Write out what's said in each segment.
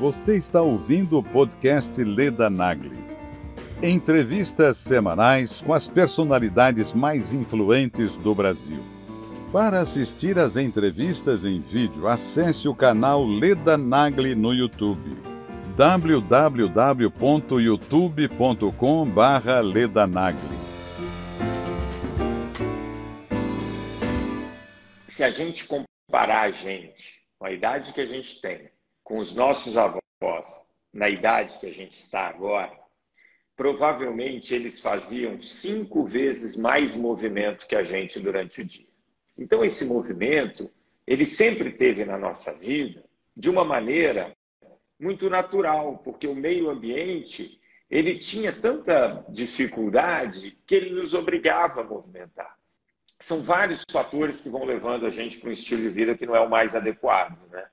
Você está ouvindo o podcast Leda Nagli. Entrevistas semanais com as personalidades mais influentes do Brasil. Para assistir às entrevistas em vídeo, acesse o canal Leda Nagli no YouTube. www.youtube.com/ledanagli. Se a gente comparar a gente com a idade que a gente tem, com os nossos avós, na idade que a gente está agora, provavelmente eles faziam cinco vezes mais movimento que a gente durante o dia. Então, esse movimento, ele sempre teve na nossa vida de uma maneira muito natural, porque o meio ambiente ele tinha tanta dificuldade que ele nos obrigava a movimentar. São vários fatores que vão levando a gente para um estilo de vida que não é o mais adequado, né?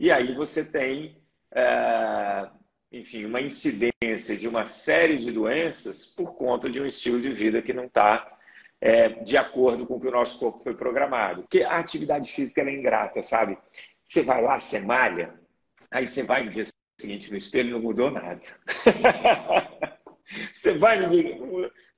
E aí você tem, é, enfim, uma incidência de uma série de doenças por conta de um estilo de vida que não está é, de acordo com o que o nosso corpo foi programado. Porque a atividade física é ingrata, sabe? Você vai lá, você malha, aí você vai no dia seguinte no espelho não mudou nada. você vai no dia...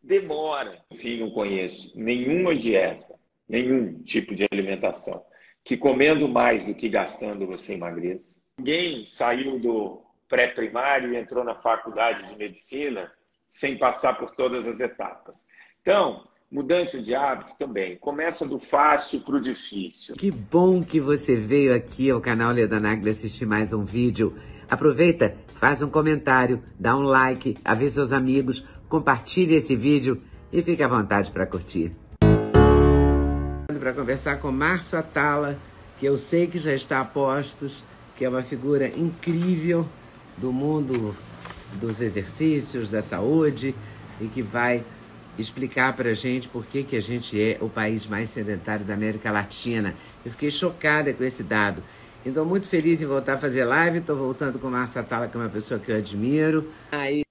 Demora. Enfim, não conheço nenhuma dieta, nenhum tipo de alimentação que comendo mais do que gastando você emagreça. Ninguém saiu do pré-primário e entrou na faculdade de medicina sem passar por todas as etapas. Então, mudança de hábito também. Começa do fácil para o difícil. Que bom que você veio aqui ao canal Leda Nagli assistir mais um vídeo. Aproveita, faz um comentário, dá um like, avisa seus amigos, compartilhe esse vídeo e fique à vontade para curtir para conversar com Márcio Atala, que eu sei que já está a postos, que é uma figura incrível do mundo dos exercícios, da saúde, e que vai explicar para a gente por que, que a gente é o país mais sedentário da América Latina. Eu fiquei chocada com esse dado. Então, muito feliz em voltar a fazer live. Estou voltando com o Márcio Atala, que é uma pessoa que eu admiro. Aí,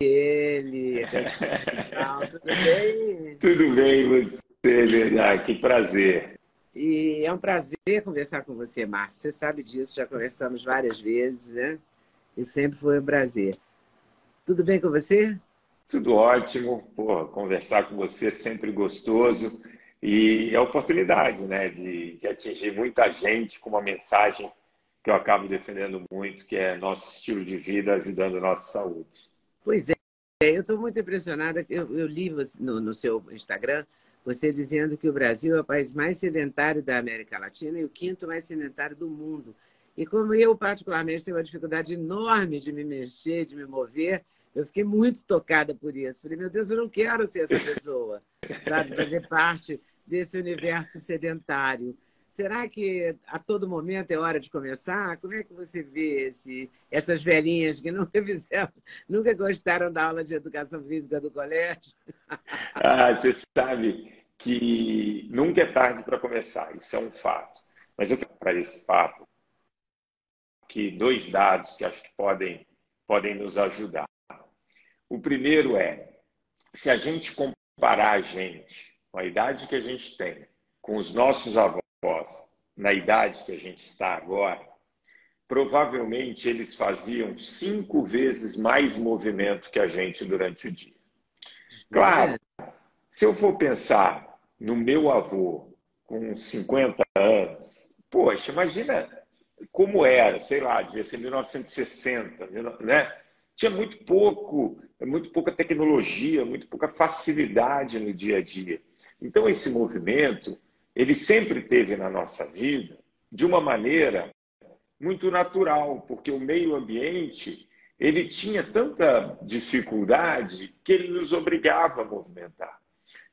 ele. Tudo bem? Tudo bem, você? Ah, que prazer. E é um prazer conversar com você, Márcio. Você sabe disso, já conversamos várias vezes, né? E sempre foi um prazer. Tudo bem com você? Tudo ótimo. Pô, conversar com você é sempre gostoso. E é a oportunidade né, de, de atingir muita gente com uma mensagem que eu acabo defendendo muito, que é nosso estilo de vida ajudando a nossa saúde. Pois é, eu estou muito impressionada. Eu, eu li no, no seu Instagram você dizendo que o Brasil é o país mais sedentário da América Latina e o quinto mais sedentário do mundo. E como eu, particularmente, tenho uma dificuldade enorme de me mexer, de me mover, eu fiquei muito tocada por isso. Falei, meu Deus, eu não quero ser essa pessoa, sabe? Fazer parte desse universo sedentário. Será que a todo momento é hora de começar? Como é que você vê esse, essas velhinhas que nunca fizeram, nunca gostaram da aula de educação física do colégio? Ah, você sabe que nunca é tarde para começar, isso é um fato. Mas eu quero para esse papo que dois dados que acho que podem, podem nos ajudar. O primeiro é, se a gente comparar a gente com a idade que a gente tem, com os nossos avós, na idade que a gente está agora, provavelmente eles faziam cinco vezes mais movimento que a gente durante o dia. Claro, se eu for pensar no meu avô com 50 anos, poxa, imagina como era, sei lá, devia ser 1960, né? Tinha muito pouco, muito pouca tecnologia, muito pouca facilidade no dia a dia. Então esse movimento ele sempre teve na nossa vida de uma maneira muito natural, porque o meio ambiente ele tinha tanta dificuldade que ele nos obrigava a movimentar.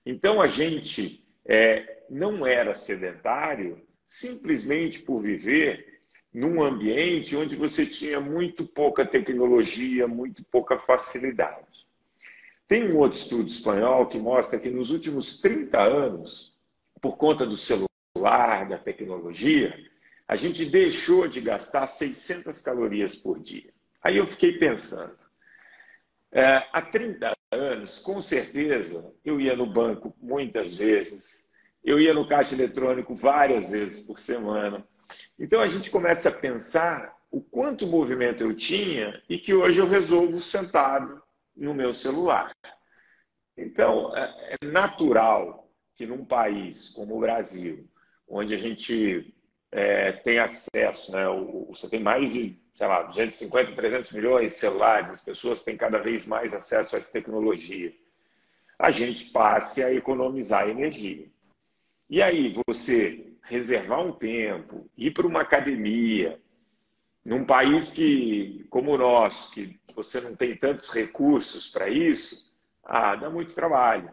Então a gente é, não era sedentário simplesmente por viver num ambiente onde você tinha muito pouca tecnologia, muito pouca facilidade. Tem um outro estudo espanhol que mostra que nos últimos 30 anos, por conta do celular, da tecnologia, a gente deixou de gastar 600 calorias por dia. Aí eu fiquei pensando, é, há 30 anos, com certeza, eu ia no banco muitas vezes, eu ia no caixa eletrônico várias vezes por semana. Então a gente começa a pensar o quanto movimento eu tinha e que hoje eu resolvo sentado no meu celular. Então, é, é natural que num país como o Brasil, onde a gente é, tem acesso, né, você tem mais de, sei lá, 250, 300 milhões de celulares, as pessoas têm cada vez mais acesso a essa tecnologia, a gente passe a economizar energia. E aí, você reservar um tempo, ir para uma academia, num país que, como o nosso, que você não tem tantos recursos para isso, ah, dá muito trabalho.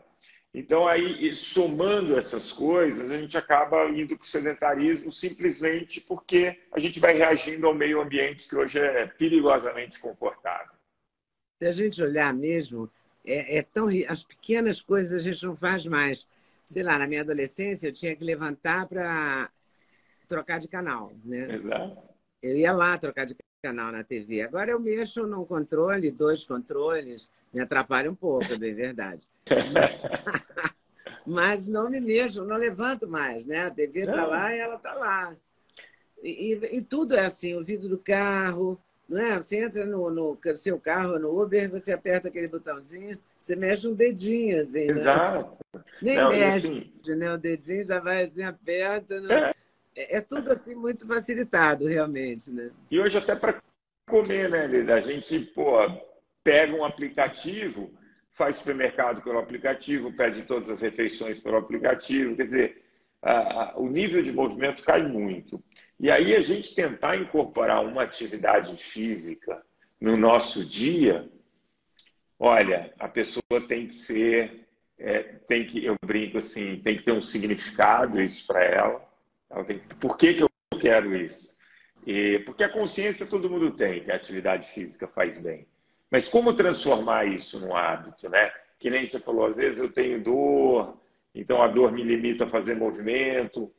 Então, aí, somando essas coisas, a gente acaba indo para o sedentarismo simplesmente porque a gente vai reagindo ao meio ambiente que hoje é perigosamente confortável. Se a gente olhar mesmo, é, é tão as pequenas coisas a gente não faz mais. Sei lá, na minha adolescência eu tinha que levantar para trocar de canal, né? Exato. Eu ia lá trocar de canal na TV. Agora eu mexo num controle, dois controles, me atrapalha um pouco, é verdade. Mas não me mexo, não levanto mais, né? A TV está lá e ela está lá. E, e, e, tudo é assim, o vidro do carro, não é? Você entra no, no seu carro, no Uber, você aperta aquele botãozinho, você mexe um dedinho, assim, né? Exato. Nem não, mexe, assim... né? O dedinho já vai assim, aperta. Não... É. é. é tudo assim muito facilitado, realmente, né? E hoje até para comer, né, Lida? A gente, pô, pega um aplicativo, faz supermercado pelo aplicativo, pede todas as refeições pelo aplicativo. Quer dizer, o nível de movimento cai muito. E aí a gente tentar incorporar uma atividade física no nosso dia, olha, a pessoa tem que ser, é, tem que, eu brinco assim, tem que ter um significado isso para ela. ela tem, por que, que eu quero isso? E, porque a consciência todo mundo tem que a atividade física faz bem. Mas como transformar isso num hábito, né? Que nem você falou, às vezes eu tenho dor, então a dor me limita a fazer movimento.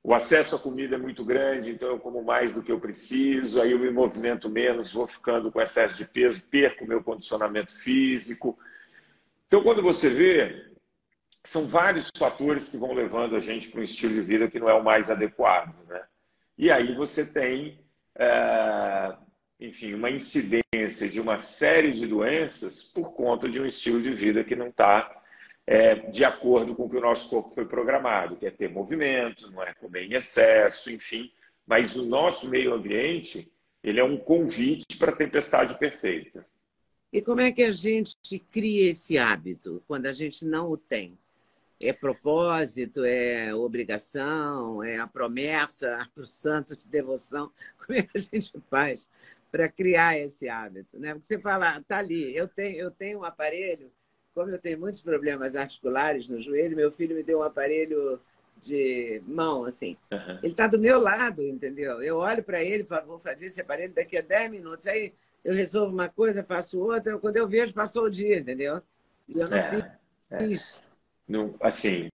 O acesso à comida é muito grande, então eu como mais do que eu preciso, aí eu me movimento menos, vou ficando com excesso de peso, perco meu condicionamento físico. Então, quando você vê, são vários fatores que vão levando a gente para um estilo de vida que não é o mais adequado, né? E aí você tem é, enfim, uma incidência de uma série de doenças por conta de um estilo de vida que não está é, de acordo com o que o nosso corpo foi programado, que é ter movimento, não é comer em excesso, enfim. Mas o nosso meio ambiente, ele é um convite para a tempestade perfeita. E como é que a gente cria esse hábito quando a gente não o tem? É propósito, é obrigação, é a promessa para o santo de devoção? Como é que a gente faz para criar esse hábito, né? Porque você fala, tá ali, eu tenho, eu tenho um aparelho, como eu tenho muitos problemas articulares no joelho, meu filho me deu um aparelho de mão, assim. Uhum. Ele está do meu lado, entendeu? Eu olho para ele e falo, vou fazer esse aparelho daqui a 10 minutos. Aí eu resolvo uma coisa, faço outra, quando eu vejo, passou o dia, entendeu? E eu não é, fiz é. isso. Não, assim,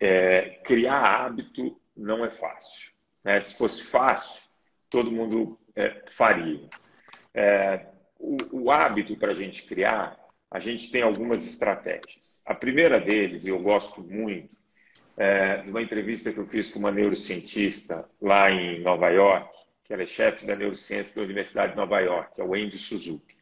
é, criar hábito não é fácil. Né? Se fosse fácil, todo mundo é. É, o, o hábito para a gente criar, a gente tem algumas estratégias. A primeira deles, e eu gosto muito, é, de uma entrevista que eu fiz com uma neurocientista lá em Nova York, que ela é chefe da neurociência da Universidade de Nova York, é o Andy Suzuki.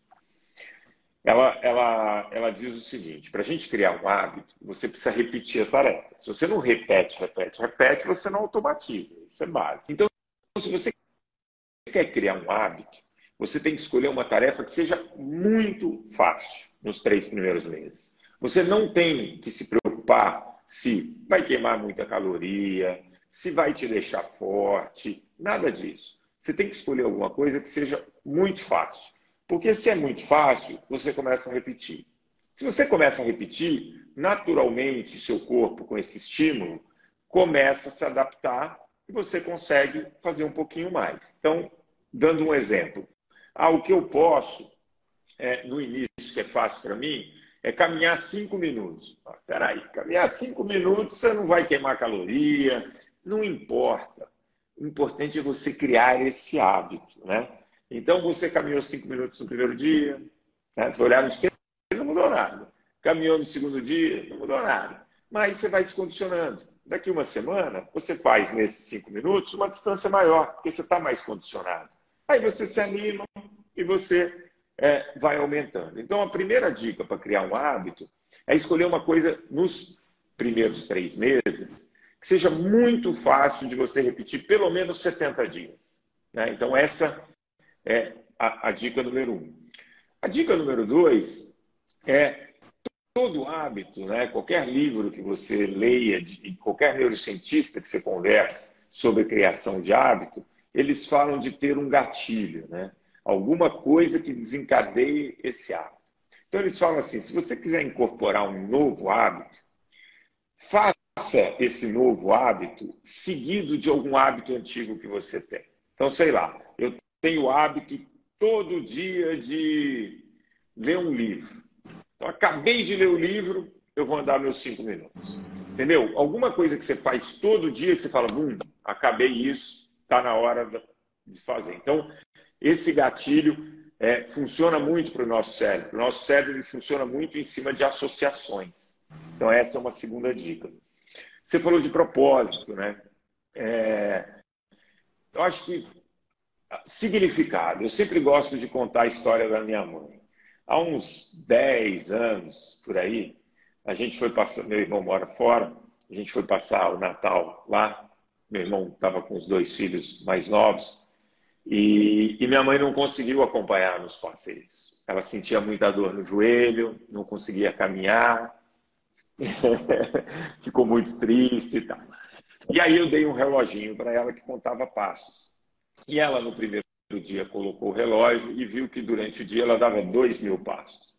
Ela, ela, ela diz o seguinte: para a gente criar um hábito, você precisa repetir a tarefa. Se você não repete, repete, repete, você não automatiza. Isso é básico. Então, se você quer criar um hábito, você tem que escolher uma tarefa que seja muito fácil nos três primeiros meses. Você não tem que se preocupar se vai queimar muita caloria, se vai te deixar forte, nada disso. Você tem que escolher alguma coisa que seja muito fácil. Porque se é muito fácil, você começa a repetir. Se você começa a repetir, naturalmente seu corpo, com esse estímulo, começa a se adaptar e você consegue fazer um pouquinho mais. Então, dando um exemplo, ah, o que eu posso, é, no início, que é fácil para mim, é caminhar cinco minutos. Ah, peraí, caminhar cinco minutos você não vai queimar caloria, não importa. O importante é você criar esse hábito, né? Então, você caminhou cinco minutos no primeiro dia, né? você vai olhar no espelho, não mudou nada. Caminhou no segundo dia, não mudou nada. Mas você vai se condicionando daqui uma semana, você faz nesses cinco minutos uma distância maior, porque você está mais condicionado. Aí você se anima e você é, vai aumentando. Então, a primeira dica para criar um hábito é escolher uma coisa nos primeiros três meses que seja muito fácil de você repetir pelo menos 70 dias. Né? Então, essa é a, a dica número um. A dica número dois é todo hábito, né? qualquer livro que você leia, de, qualquer neurocientista que você converse sobre criação de hábito, eles falam de ter um gatilho, né? alguma coisa que desencadeie esse hábito. Então, eles falam assim: se você quiser incorporar um novo hábito, faça esse novo hábito seguido de algum hábito antigo que você tem. Então, sei lá, eu tenho o hábito todo dia de ler um livro. Então, acabei de ler o livro, eu vou andar meus cinco minutos. Entendeu? Alguma coisa que você faz todo dia que você fala, bum, acabei isso, está na hora de fazer. Então, esse gatilho é, funciona muito para o nosso cérebro. O nosso cérebro funciona muito em cima de associações. Então, essa é uma segunda dica. Você falou de propósito, né? É, eu acho que significado. Eu sempre gosto de contar a história da minha mãe. Há uns 10 anos, por aí, a gente foi passar, meu irmão mora fora, a gente foi passar o Natal lá. Meu irmão estava com os dois filhos mais novos e, e minha mãe não conseguiu acompanhar nos passeios. Ela sentia muita dor no joelho, não conseguia caminhar, ficou muito triste e tal. E aí eu dei um reloginho para ela que contava passos. E ela, no primeiro dia, colocou o relógio e viu que durante o dia ela dava dois mil passos.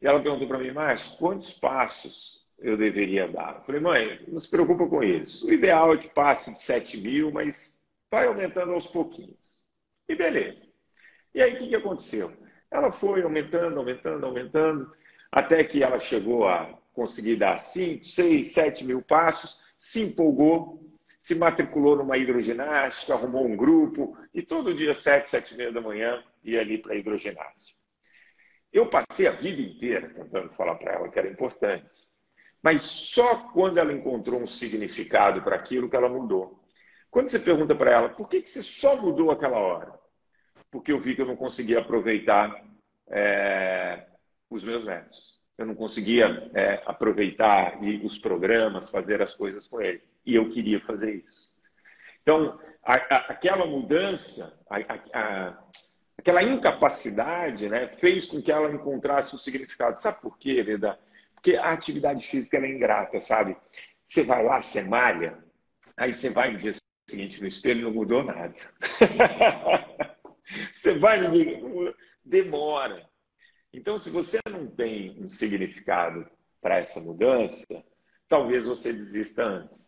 E ela perguntou para mim, mas quantos passos eu deveria dar? Eu falei, mãe, não se preocupa com isso. O ideal é que passe de sete mil, mas vai aumentando aos pouquinhos. E beleza. E aí o que, que aconteceu? Ela foi aumentando, aumentando, aumentando, até que ela chegou a conseguir dar 5, 6, 7 mil passos, se empolgou, se matriculou numa hidroginástica, arrumou um grupo e todo dia, 7, 7 e meia da manhã, ia ali para a hidroginástica. Eu passei a vida inteira tentando falar para ela que era importante, mas só quando ela encontrou um significado para aquilo que ela mudou. Quando você pergunta para ela, por que, que você só mudou aquela hora? Porque eu vi que eu não conseguia aproveitar é, os meus netos. Eu não conseguia é, aproveitar os programas, fazer as coisas com ele. E eu queria fazer isso. Então, a, a, aquela mudança, a, aquela incapacidade, né, fez com que ela encontrasse o significado. Sabe por quê, Reda? Porque a atividade física é ingrata, sabe? Você vai lá, você malha, aí você vai no dia seguinte no espelho não mudou nada. você vai demora. Então, se você não tem um significado para essa mudança, talvez você desista antes.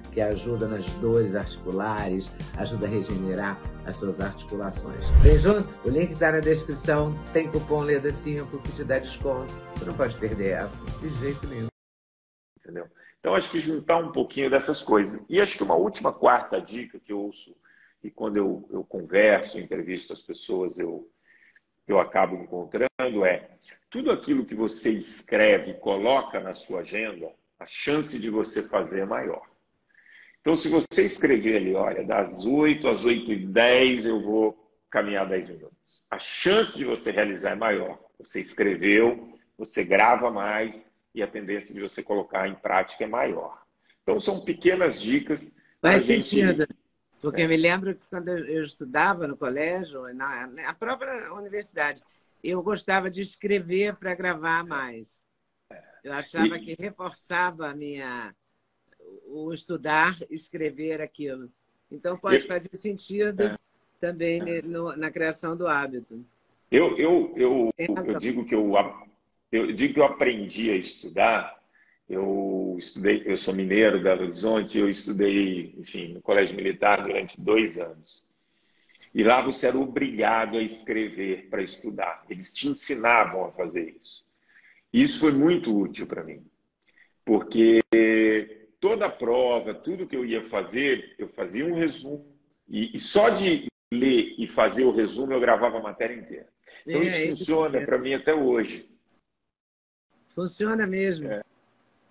que ajuda nas dores articulares, ajuda a regenerar as suas articulações. Vem junto? O link está na descrição. Tem cupom LEDA5 que te dá desconto. Você não pode perder essa, de jeito nenhum. Entendeu? Então, acho que juntar um pouquinho dessas coisas. E acho que uma última quarta dica que eu ouço, e quando eu, eu converso, entrevisto as pessoas, eu, eu acabo encontrando, é tudo aquilo que você escreve, coloca na sua agenda, a chance de você fazer é maior. Então, se você escrever ali, olha, das 8 às 8 e 10 eu vou caminhar 10 minutos. A chance de você realizar é maior. Você escreveu, você grava mais e a tendência de você colocar em prática é maior. Então, são pequenas dicas. Faz sentido. Gente... Porque é. me lembro que quando eu estudava no colégio, na, na própria universidade, eu gostava de escrever para gravar mais. Eu achava e... que reforçava a minha o estudar, escrever aquilo. Então pode fazer sentido é. também é. No, na criação do hábito. Eu, eu, eu, eu digo que eu, eu digo que eu aprendi a estudar. Eu estudei, eu sou mineiro, Belo Horizonte, eu estudei, enfim, no colégio militar durante dois anos. E lá você era obrigado a escrever para estudar. Eles te ensinavam a fazer isso. Isso foi muito útil para mim, porque toda a prova, tudo que eu ia fazer, eu fazia um resumo, e, e só de ler e fazer o resumo eu gravava a matéria inteira. Então, é, isso funciona para mim até hoje. Funciona mesmo. É.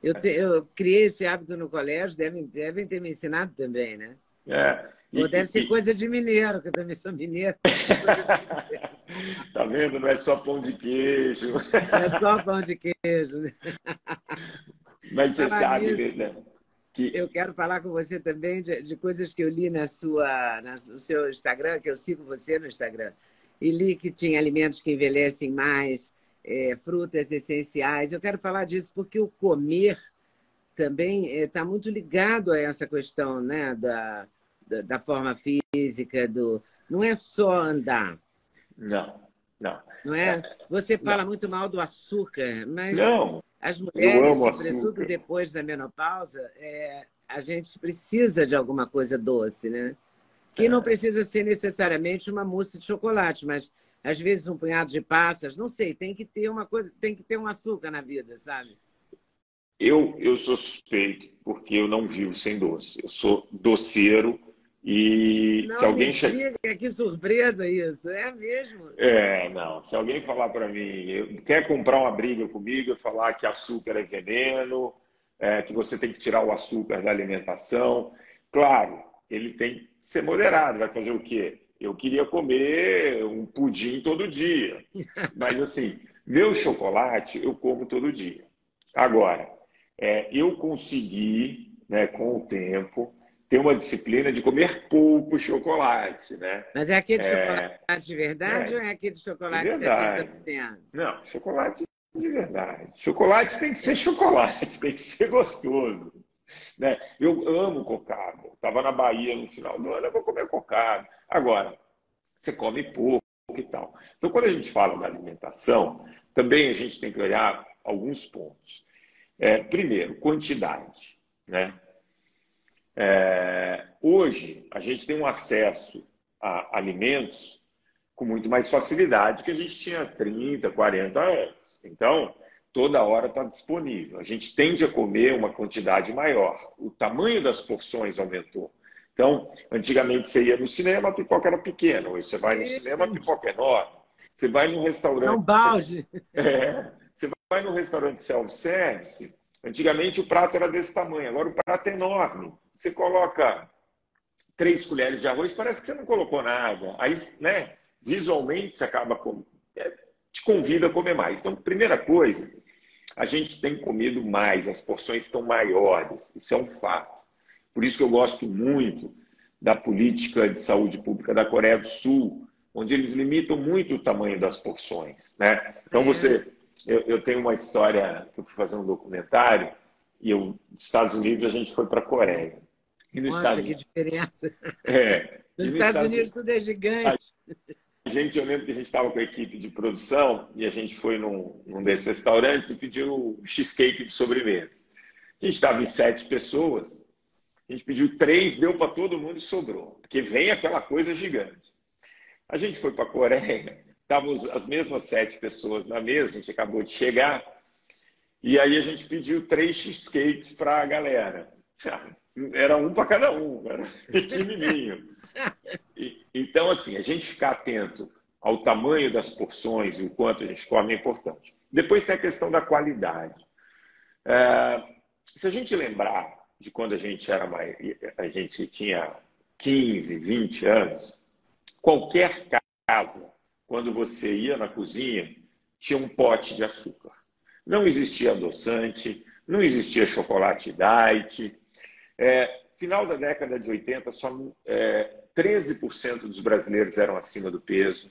Eu, te, eu criei esse hábito no colégio, devem, devem ter me ensinado também, né? É. E, Ou deve ser e... coisa de mineiro, que eu também sou mineiro. tá vendo? Não é só pão de queijo. É só pão de queijo, né? Mas você sabe, né? Que... Eu quero falar com você também de, de coisas que eu li na sua, na, no seu Instagram, que eu sigo você no Instagram. E li que tinha alimentos que envelhecem mais, é, frutas essenciais. Eu quero falar disso porque o comer também está é, muito ligado a essa questão né, da, da, da, forma física, do não é só andar. Não, não. Não é? Você fala não. muito mal do açúcar, mas não, as mulheres, sobretudo depois da menopausa, é, a gente precisa de alguma coisa doce, né? Que é. não precisa ser necessariamente uma mousse de chocolate, mas às vezes um punhado de passas, não sei, tem que ter uma coisa, tem que ter um açúcar na vida, sabe? Eu, eu sou suspeito porque eu não vivo sem doce. Eu sou doceiro e não, se alguém chega, que surpresa isso, é mesmo? É, não. Se alguém falar para mim, quer comprar uma briga comigo, falar que açúcar é veneno, é, que você tem que tirar o açúcar da alimentação, claro, ele tem que ser moderado. Vai fazer o quê? Eu queria comer um pudim todo dia. Mas, assim, meu chocolate eu como todo dia. Agora, é, eu consegui, né, com o tempo, ter uma disciplina de comer pouco chocolate, né? Mas é aquele é... chocolate de verdade é... ou é aquele chocolate de verdade? 70%? Não, chocolate de verdade. Chocolate tem que ser chocolate, tem que ser gostoso. Né? Eu amo cocada. Estava na Bahia no final do ano, eu vou comer cocada. Agora, você come pouco e tal. Então, quando a gente fala da alimentação, também a gente tem que olhar alguns pontos. É, primeiro, quantidade. Né? É, hoje, a gente tem um acesso a alimentos com muito mais facilidade que a gente tinha 30, 40 anos. Então, toda hora está disponível. A gente tende a comer uma quantidade maior. O tamanho das porções aumentou. Então, antigamente você ia no cinema, a pipoca era pequena. Hoje você vai no cinema, a pipoca é enorme. Você vai num restaurante. É um balde. É, você vai num restaurante self-service. Antigamente o prato era desse tamanho, agora o prato é enorme. Você coloca três colheres de arroz, parece que você não colocou nada. Aí, né, visualmente, você acaba com... É, te convida a comer mais. Então, primeira coisa, a gente tem comido mais, as porções estão maiores. Isso é um fato. Por isso que eu gosto muito da política de saúde pública da Coreia do Sul, onde eles limitam muito o tamanho das porções. Né? Então, você. Eu, eu tenho uma história que eu fui fazer um documentário e eu, nos Estados Unidos a gente foi para a Coreia. E nos Nossa, Estados... que diferença! É. Nos, nos Estados, Unidos tudo é gigante. A gente, eu lembro que a gente estava com a equipe de produção e a gente foi num, num desses restaurantes e pediu cheesecake de sobremesa. A gente estava em sete pessoas a gente pediu três, deu para todo mundo e sobrou. Porque vem aquela coisa gigante. A gente foi para a Coreia, estavam as mesmas sete pessoas na mesa, a gente acabou de chegar. E aí a gente pediu três cheesecakes para a galera. Era um para cada um, era pequenininho. E, então, assim, a gente ficar atento ao tamanho das porções e o quanto a gente come é importante. Depois tem a questão da qualidade. É, se a gente lembrar de quando a gente era mais, a gente tinha 15, 20 anos, qualquer casa, quando você ia na cozinha, tinha um pote de açúcar. Não existia adoçante, não existia chocolate diet. É, final da década de 80, só é, 13% dos brasileiros eram acima do peso.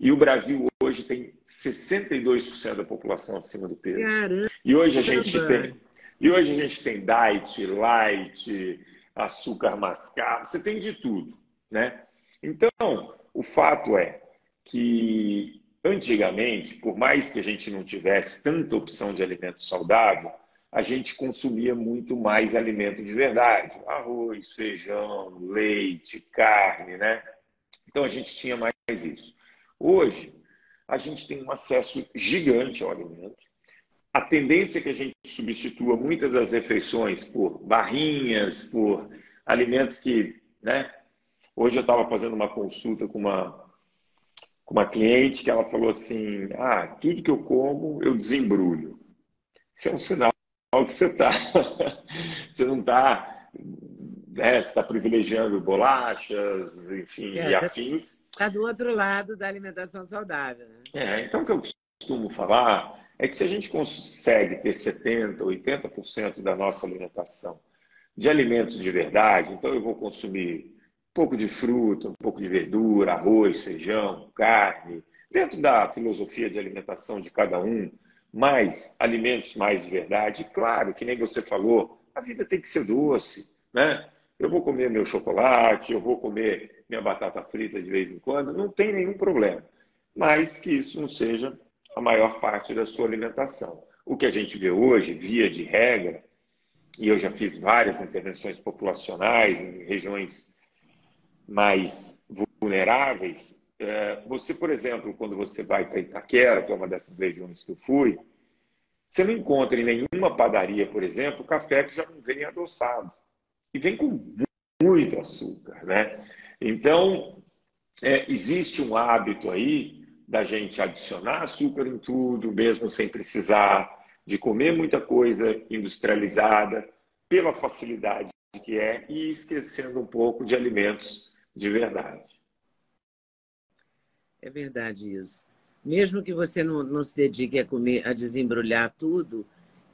E o Brasil hoje tem 62% da população acima do peso. Caramba. E hoje a gente tem e hoje a gente tem diet, light, açúcar mascavo, você tem de tudo, né? Então, o fato é que antigamente, por mais que a gente não tivesse tanta opção de alimento saudável, a gente consumia muito mais alimento de verdade, arroz, feijão, leite, carne, né? Então a gente tinha mais isso. Hoje, a gente tem um acesso gigante ao alimento a tendência é que a gente substitua muitas das refeições por barrinhas, por alimentos que, né? Hoje eu estava fazendo uma consulta com uma, com uma cliente que ela falou assim: ah, tudo que eu como eu desembrulho. Isso é um sinal que você está. você não está. Né, você está privilegiando bolachas, enfim, é, e afins. Está do outro lado da alimentação saudável. Né? É, então o que eu costumo falar é que se a gente consegue ter 70%, 80% da nossa alimentação de alimentos de verdade, então eu vou consumir um pouco de fruta, um pouco de verdura, arroz, feijão, carne, dentro da filosofia de alimentação de cada um, mais alimentos mais de verdade. claro, que nem você falou, a vida tem que ser doce, né? Eu vou comer meu chocolate, eu vou comer minha batata frita de vez em quando, não tem nenhum problema. Mas que isso não seja a maior parte da sua alimentação. O que a gente vê hoje, via de regra, e eu já fiz várias intervenções populacionais em regiões mais vulneráveis. É, você, por exemplo, quando você vai para Itaquera, que é uma dessas regiões que eu fui, você não encontra em nenhuma padaria, por exemplo, café que já não vem adoçado. E vem com muito açúcar, né? Então, é, existe um hábito aí da gente adicionar açúcar em tudo, mesmo sem precisar de comer muita coisa industrializada, pela facilidade que é, e esquecendo um pouco de alimentos de verdade. É verdade isso. Mesmo que você não, não se dedique a comer, a desembrulhar tudo,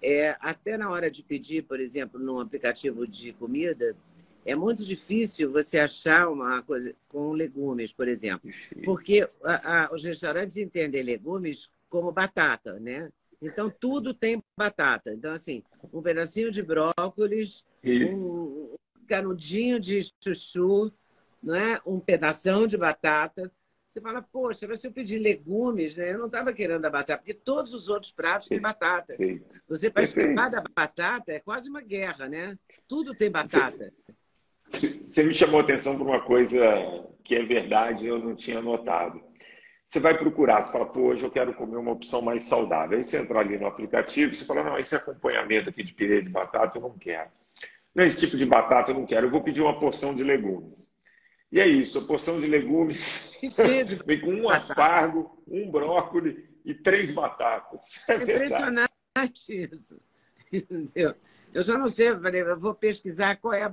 é, até na hora de pedir, por exemplo, num aplicativo de comida, é muito difícil você achar uma coisa com legumes, por exemplo, porque a, a, os restaurantes entendem legumes como batata, né? Então tudo tem batata. Então assim, um pedacinho de brócolis, um, um canudinho de chuchu, não é? Um pedação de batata. Você fala, poxa, mas se eu pedir legumes, né? Eu não estava querendo a batata, porque todos os outros pratos têm batata. Você para escapar da batata é quase uma guerra, né? Tudo tem batata. Você me chamou a atenção por uma coisa que é verdade, eu não tinha notado. Você vai procurar, você fala, pô, hoje eu quero comer uma opção mais saudável. Aí você entra ali no aplicativo, você fala, não, esse acompanhamento aqui de pirê de batata eu não quero. Não, esse tipo de batata eu não quero, eu vou pedir uma porção de legumes. E é isso, a porção de legumes vem com um aspargo, um brócolis e três batatas. É, é impressionante isso. Entendeu? Eu já não sei, eu vou pesquisar qual é a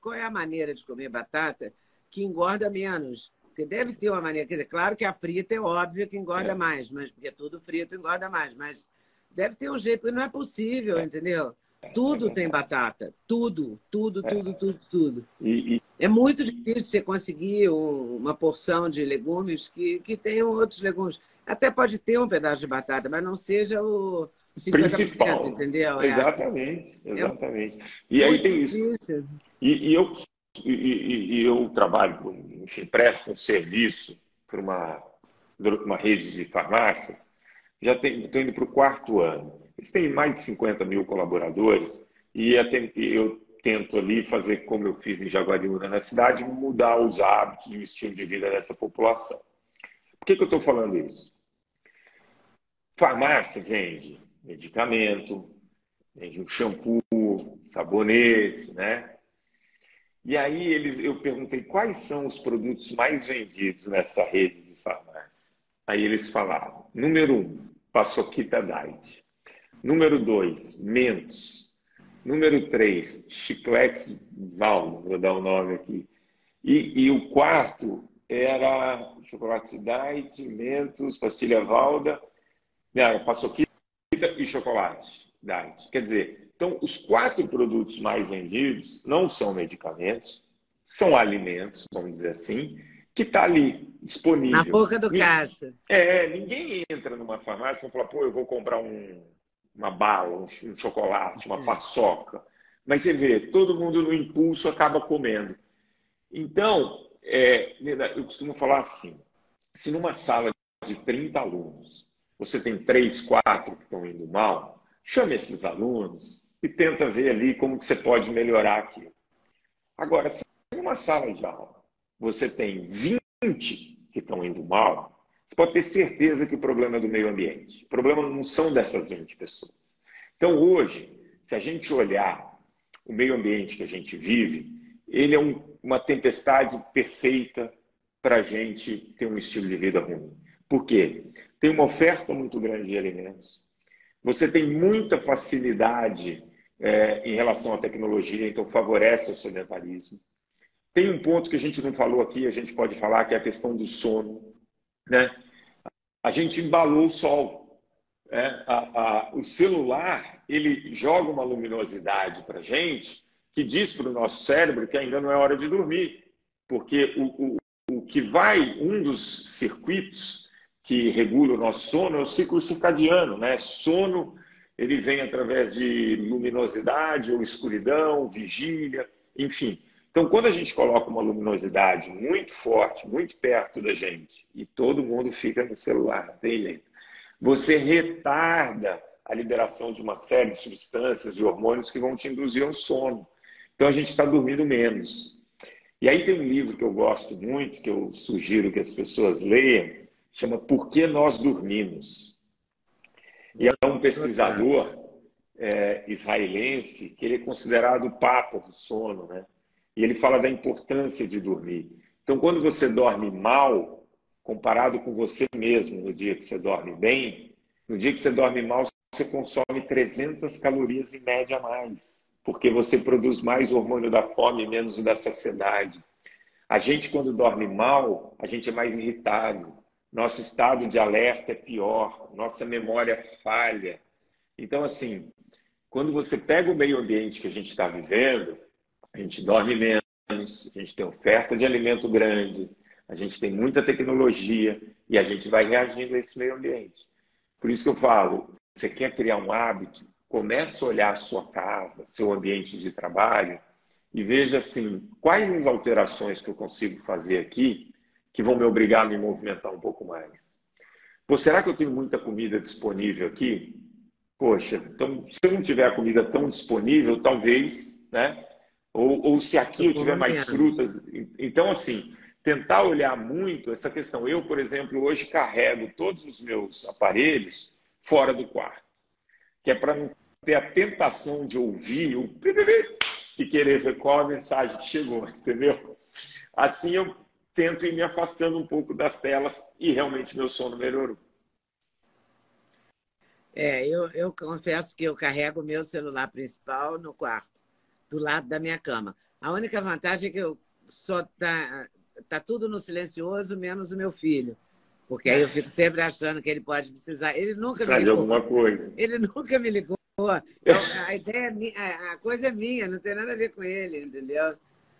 qual é a maneira de comer batata que engorda menos? Porque deve ter uma maneira. Quer dizer, claro que a frita é óbvio que engorda é. mais, mas porque tudo frito engorda mais. Mas deve ter um jeito, porque não é possível, é. entendeu? Tudo tem batata. Tudo, tudo, é. tudo, tudo, tudo. E. É muito difícil você conseguir um, uma porção de legumes que, que tenham outros legumes. Até pode ter um pedaço de batata, mas não seja o, principal. Entendeu? É. Exatamente, exatamente. É e aí tem isso. E, eu, e, e, eu trabalho, enfim, presto um serviço para uma, uma rede de farmácias, já estou indo para o quarto ano. Eles têm mais de 50 mil colaboradores e eu tento ali fazer como eu fiz em Jaguariúna, na cidade, mudar os hábitos e o estilo de vida dessa população. Por que, que eu estou falando isso? Farmácia vende medicamento, vende um shampoo, sabonete, né? E aí eles, eu perguntei quais são os produtos mais vendidos nessa rede de farmácia. Aí eles falaram: número um, Paçoquita Diet. Número dois, Mentos. Número três, Chicletes Val, vou dar o um nome aqui. E, e, o quarto era Chocolate Diet, Mentos, Pastilha Valda, não, Paçoquita e Chocolate Diet. Quer dizer, então, os quatro produtos mais vendidos não são medicamentos, são alimentos, vamos dizer assim, que está ali disponível. Na boca do caixa. É, ninguém entra numa farmácia e fala, pô, eu vou comprar um, uma bala, um, um chocolate, uma paçoca. Mas você vê, todo mundo no impulso acaba comendo. Então, é, eu costumo falar assim: se numa sala de 30 alunos você tem três, quatro que estão indo mal, chame esses alunos, e tenta ver ali como que você pode melhorar aquilo. Agora, se uma sala de aula você tem 20 que estão indo mal, você pode ter certeza que o problema é do meio ambiente. O problema não são dessas 20 pessoas. Então, hoje, se a gente olhar o meio ambiente que a gente vive, ele é um, uma tempestade perfeita para a gente ter um estilo de vida ruim. Por quê? Tem uma oferta muito grande de alimentos. Você tem muita facilidade é, em relação à tecnologia, então favorece o sedentarismo. Tem um ponto que a gente não falou aqui, a gente pode falar, que é a questão do sono. Né? A gente embalou o sol. É, a, a, o celular ele joga uma luminosidade para gente que diz para o nosso cérebro que ainda não é hora de dormir, porque o, o, o que vai, um dos circuitos que regula o nosso sono é o ciclo circadiano, né? Sono ele vem através de luminosidade ou escuridão, vigília, enfim. Então, quando a gente coloca uma luminosidade muito forte, muito perto da gente, e todo mundo fica no celular, não tem jeito, você retarda a liberação de uma série de substâncias, de hormônios que vão te induzir ao sono. Então, a gente está dormindo menos. E aí tem um livro que eu gosto muito, que eu sugiro que as pessoas leiam, chama Por que Nós Dormimos? E é um pesquisador é, israelense que ele é considerado o papa do sono, né? E ele fala da importância de dormir. Então, quando você dorme mal, comparado com você mesmo no dia que você dorme bem, no dia que você dorme mal, você consome 300 calorias em média a mais, porque você produz mais hormônio da fome e menos o da saciedade. A gente, quando dorme mal, a gente é mais irritado. Nosso estado de alerta é pior, nossa memória falha. Então, assim, quando você pega o meio ambiente que a gente está vivendo, a gente dorme menos, a gente tem oferta de alimento grande, a gente tem muita tecnologia e a gente vai reagindo a esse meio ambiente. Por isso que eu falo, você quer criar um hábito, comece a olhar a sua casa, seu ambiente de trabalho e veja assim, quais as alterações que eu consigo fazer aqui que vão me obrigar a me movimentar um pouco mais. Pô, será que eu tenho muita comida disponível aqui? Poxa, então se eu não tiver a comida tão disponível, talvez, né? Ou, ou se aqui eu tiver mais frutas. Então, assim, tentar olhar muito essa questão. Eu, por exemplo, hoje carrego todos os meus aparelhos fora do quarto, que é para não ter a tentação de ouvir o e querer ver qual a mensagem que chegou, entendeu? Assim eu tento ir me afastando um pouco das telas e realmente meu sono melhorou. É, eu, eu confesso que eu carrego o meu celular principal no quarto do lado da minha cama. A única vantagem é que eu só tá, tá tudo no silencioso, menos o meu filho. Porque aí eu fico sempre achando que ele pode precisar. Ele nunca Precisa me ligou. alguma coisa. Ele nunca me ligou. Então, a ideia é minha, a coisa é minha, não tem nada a ver com ele, entendeu?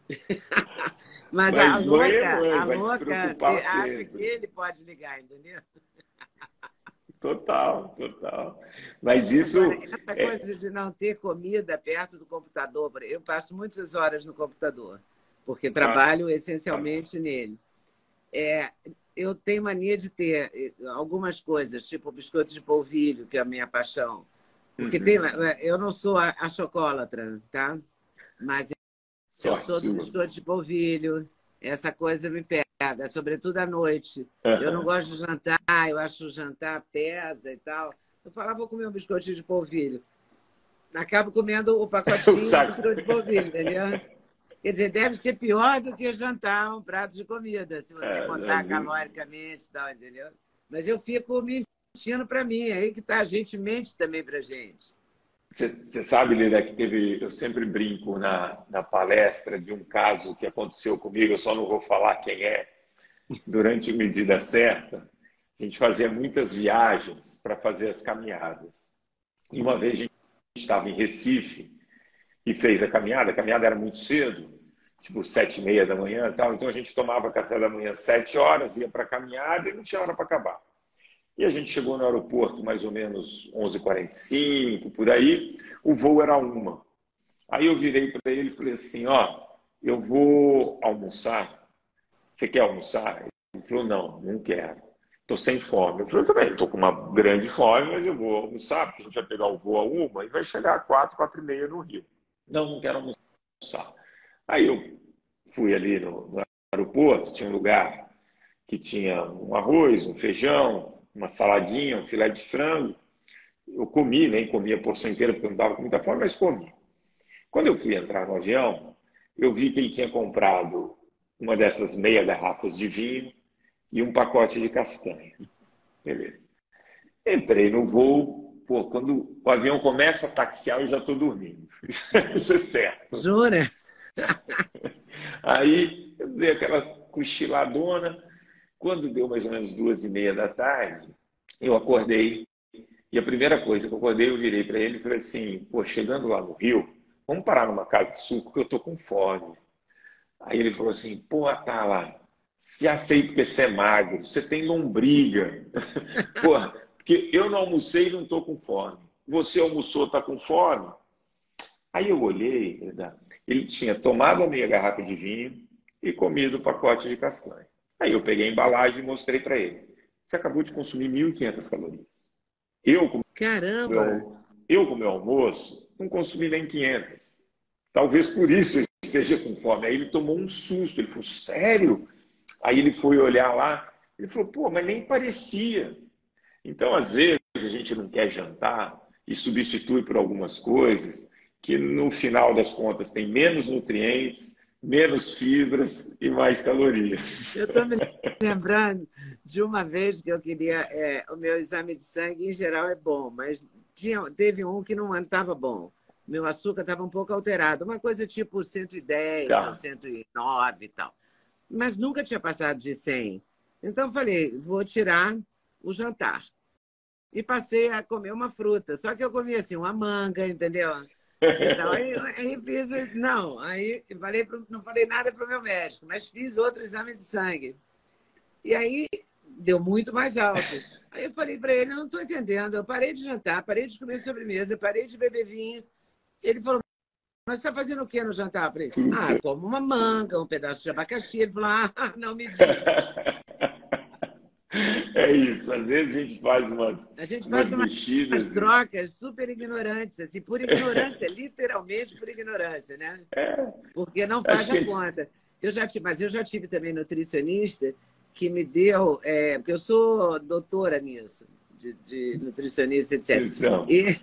Mas, Mas a louca, mãe, a louca acha que ele pode ligar, entendeu? Total, total. Mas isso. Essa é... coisa de não ter comida perto do computador, eu passo muitas horas no computador, porque trabalho ah. essencialmente nele. É, eu tenho mania de ter algumas coisas, tipo biscoito de polvilho, que é a minha paixão. Porque uhum. tem, eh, eu não sou a, a chocolatra, tá? Mas eu sou do biscoito de polvilho. Essa coisa me pega sobretudo à noite. Uhum. Eu não gosto de jantar, eu acho o jantar pesa e tal. Eu falava, vou comer um biscoitinho de polvilho. Acabo comendo o pacotinho de biscoito de polvilho, entendeu? Quer dizer, deve ser pior do que jantar um prato de comida, se você é, contar é caloricamente e tal, entendeu? Mas eu fico mentindo para mim, é aí que tá, a gente mente também para gente. Você sabe, Lida, que teve. Eu sempre brinco na, na palestra de um caso que aconteceu comigo, eu só não vou falar quem é. Durante medida certa, a gente fazia muitas viagens para fazer as caminhadas. E uma vez a gente estava em Recife e fez a caminhada, a caminhada era muito cedo, tipo sete e meia da manhã tal. Então a gente tomava café da manhã sete horas, ia para a caminhada e não tinha hora para acabar. E a gente chegou no aeroporto mais ou menos 11h45, por aí. O voo era uma. Aí eu virei para ele e falei assim, ó, eu vou almoçar. Você quer almoçar? Ele falou, não, não quero. Estou sem fome. Eu falei, também, estou com uma grande fome, mas eu vou almoçar, porque a gente vai pegar o voo a uma e vai chegar a quatro, quatro e meia no Rio. Não, não quero almoçar. Aí eu fui ali no, no aeroporto, tinha um lugar que tinha um arroz, um feijão, uma saladinha, um filé de frango. Eu comi, nem comi a porção inteira porque eu não estava com muita fome, mas comi. Quando eu fui entrar no avião, eu vi que ele tinha comprado uma dessas meia garrafas de vinho e um pacote de castanha. Beleza. Entrei no voo, pô, quando o avião começa a taxiar, eu já estou dormindo. Isso é certo. Jura? Aí eu dei aquela cochiladona. Quando deu mais ou menos duas e meia da tarde, eu acordei. E a primeira coisa que eu acordei, eu virei para ele e falei assim: pô, chegando lá no Rio, vamos parar numa casa de suco que eu tô com fome. Aí ele falou assim: pô, tá lá, se aceita que você é magro, você tem lombriga. Porra, porque eu não almocei e não tô com fome. Você almoçou, tá com fome? Aí eu olhei, ele tinha tomado a meia garrafa de vinho e comido o pacote de castanha. Aí eu peguei a embalagem e mostrei para ele. Você acabou de consumir 1.500 calorias. Eu, com Caramba! Meu, eu, com meu almoço, não consumi nem 500. Talvez por isso eu esteja com fome. Aí ele tomou um susto. Ele falou, sério? Aí ele foi olhar lá. Ele falou, pô, mas nem parecia. Então, às vezes, a gente não quer jantar e substitui por algumas coisas que no final das contas tem menos nutrientes, menos fibras e mais calorias. Eu estou me lembrando de uma vez que eu queria. É, o meu exame de sangue, em geral, é bom, mas tinha, teve um que não estava bom. Meu açúcar estava um pouco alterado, uma coisa tipo 110 tá. ou 109 e tal. Mas nunca tinha passado de 100. Então falei, vou tirar o jantar. E passei a comer uma fruta. Só que eu comi assim, uma manga, entendeu? Então, aí, aí fiz, não, aí falei não falei nada para o meu médico, mas fiz outro exame de sangue. E aí deu muito mais alto. Aí eu falei para ele, não estou entendendo, eu parei de jantar, parei de comer sobremesa, parei de beber vinho. Ele falou, mas está fazendo o que no jantar? Eu falei, ah, como uma manga, um pedaço de abacaxi. Ele falou, ah, não me diga. É isso, às vezes a gente faz umas. A gente faz umas, umas e... trocas super ignorantes, assim, por ignorância, literalmente por ignorância, né? É. Porque não faz a gente... conta. Eu já tive, mas eu já tive também nutricionista que me deu, é, porque eu sou doutora nisso, de, de nutricionista, etc. E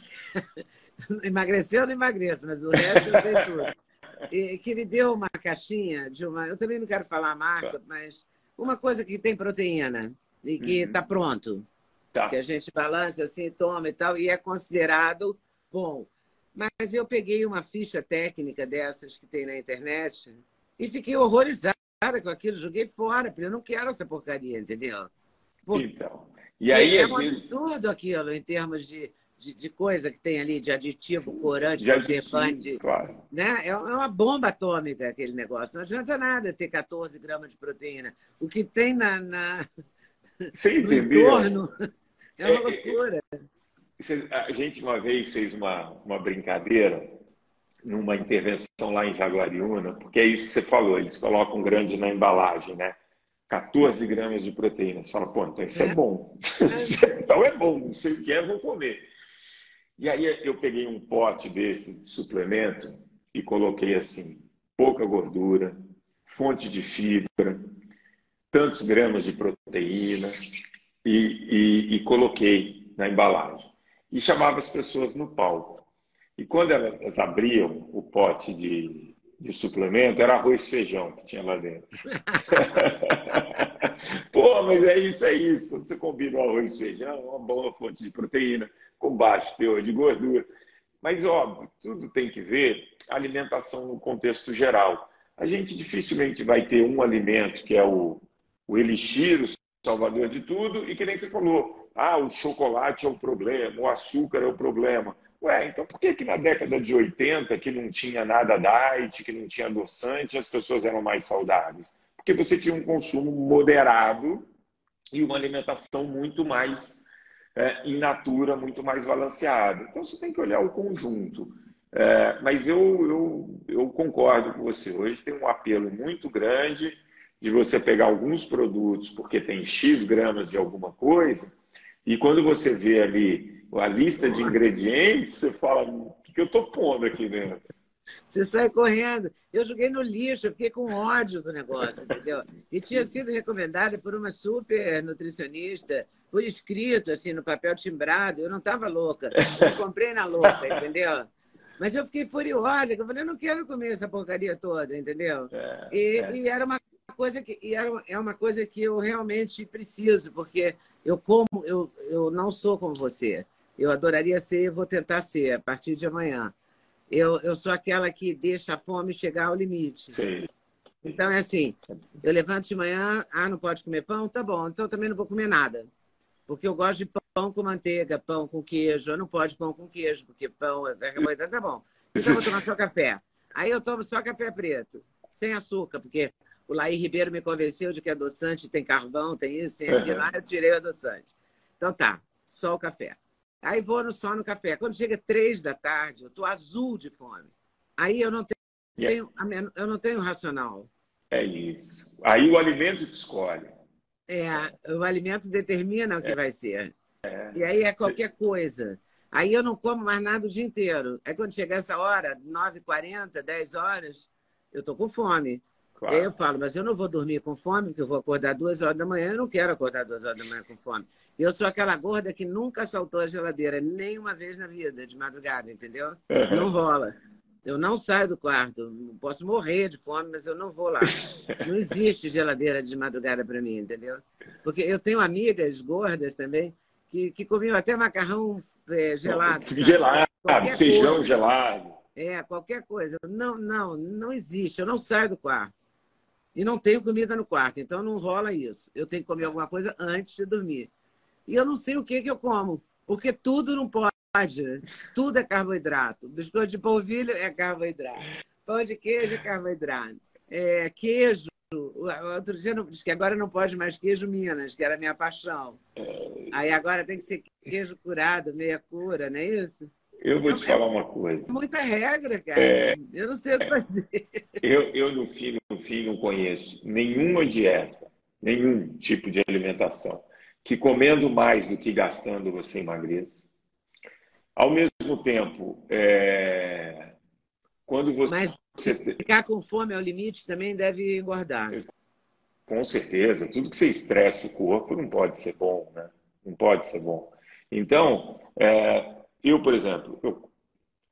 emagreceu, eu não emagreço, mas o resto eu sei tudo. E, que me deu uma caixinha de uma. Eu também não quero falar a marca, mas uma coisa que tem proteína e que está uhum. pronto. Tá. Que a gente balança assim, toma e tal, e é considerado bom. Mas eu peguei uma ficha técnica dessas que tem na internet e fiquei horrorizada com aquilo, joguei fora, porque eu não quero essa porcaria, entendeu? Porque então. E aí, é um absurdo aquilo em termos de, de, de, coisa que tem ali, de aditivo, corante, conservante. Claro. Né? É, é uma bomba atômica aquele negócio. Não adianta nada ter 14 gramas de proteína. O que tem na, na você entendeu? Entorno. É uma é, é, loucura. A gente uma vez fez uma, uma brincadeira numa intervenção lá em Jaguariúna, porque é isso que você falou, eles colocam grande na embalagem, né? 14 gramas de proteína. Você fala, pô, então isso é, é bom. É. então é bom, não sei o que é, vou comer. E aí eu peguei um pote desse de suplemento e coloquei assim, pouca gordura, fonte de fibra, tantos gramas de proteína e, e, e coloquei na embalagem. E chamava as pessoas no palco. E quando elas abriam o pote de, de suplemento, era arroz e feijão que tinha lá dentro. Pô, mas é isso, é isso. Quando você combina o arroz e feijão, é uma boa fonte de proteína, com baixo teor de gordura. Mas, óbvio, tudo tem que ver a alimentação no contexto geral. A gente dificilmente vai ter um alimento que é o, o elixir, o salvador de tudo, e que nem você falou, ah, o chocolate é o problema, o açúcar é o problema. Ué, então por que, que na década de 80, que não tinha nada diet, que não tinha adoçante, as pessoas eram mais saudáveis? Porque você tinha um consumo moderado e uma alimentação muito mais é, in natura, muito mais balanceada. Então você tem que olhar o conjunto. É, mas eu, eu, eu concordo com você. Hoje tem um apelo muito grande de você pegar alguns produtos porque tem X gramas de alguma coisa, e quando você vê ali a lista de ingredientes, você fala, o que eu estou pondo aqui dentro? Você sai correndo. Eu joguei no lixo, eu fiquei com ódio do negócio, entendeu? E tinha sido recomendada por uma super nutricionista, por escrito, assim, no papel timbrado. Eu não estava louca. Eu comprei na louca, entendeu? Mas eu fiquei furiosa, eu falei, eu não quero comer essa porcaria toda, entendeu? É, e, é. e, era uma coisa que e era, é uma coisa que eu realmente preciso, porque eu como, eu, eu não sou como você. Eu adoraria ser e vou tentar ser a partir de amanhã. Eu, eu sou aquela que deixa a fome chegar ao limite. Sim. Então é assim, eu levanto de manhã, ah, não pode comer pão? Tá bom, então também não vou comer nada. Porque eu gosto de pão com manteiga, pão com queijo. Eu não pode pão com queijo, porque pão é carboidrato, tá bom. Então eu vou tomar só café. Aí eu tomo só café preto, sem açúcar, porque o Laí Ribeiro me convenceu de que é adoçante, tem carvão, tem isso, tem aquilo. Aí eu tirei o adoçante. Então tá, só o café. Aí vou no, só no café. Quando chega três da tarde, eu tô azul de fome. Aí eu não tenho, yeah. eu não tenho racional. É isso. Aí o alimento te escolhe. É, o alimento determina o que é. vai ser. É. E aí é qualquer coisa. Aí eu não como mais nada o dia inteiro. Aí quando chegar essa hora, 9h40, 10 horas, eu tô com fome. Claro. Aí eu falo, mas eu não vou dormir com fome, porque eu vou acordar duas horas da manhã, eu não quero acordar duas horas da manhã com fome. Eu sou aquela gorda que nunca saltou a geladeira, nem uma vez na vida, de madrugada, entendeu? Uhum. Não rola. Eu não saio do quarto. Posso morrer de fome, mas eu não vou lá. Não existe geladeira de madrugada para mim, entendeu? Porque eu tenho amigas gordas também que, que comiam até macarrão é, gelado. Gelado, feijão coisa. gelado. É, qualquer coisa. Não, não, não existe. Eu não saio do quarto. E não tenho comida no quarto, então não rola isso. Eu tenho que comer alguma coisa antes de dormir. E eu não sei o que, que eu como, porque tudo não pode. Tudo é carboidrato. Biscoito de polvilho é carboidrato. Pão de queijo é carboidrato. É, queijo. Outro dia disse que agora não pode mais queijo Minas, que era a minha paixão. Aí agora tem que ser queijo curado, meia cura, não é isso? Eu vou te falar uma coisa. Muita regra, cara. É, eu não sei o que fazer. Eu, eu no, fim, no fim, não conheço nenhuma dieta, nenhum tipo de alimentação que comendo mais do que gastando você emagreça ao mesmo tempo, é... quando você. Mas ficar com fome ao limite também deve engordar. Com certeza. Tudo que você estressa o corpo não pode ser bom, né? Não pode ser bom. Então, é... eu, por exemplo, eu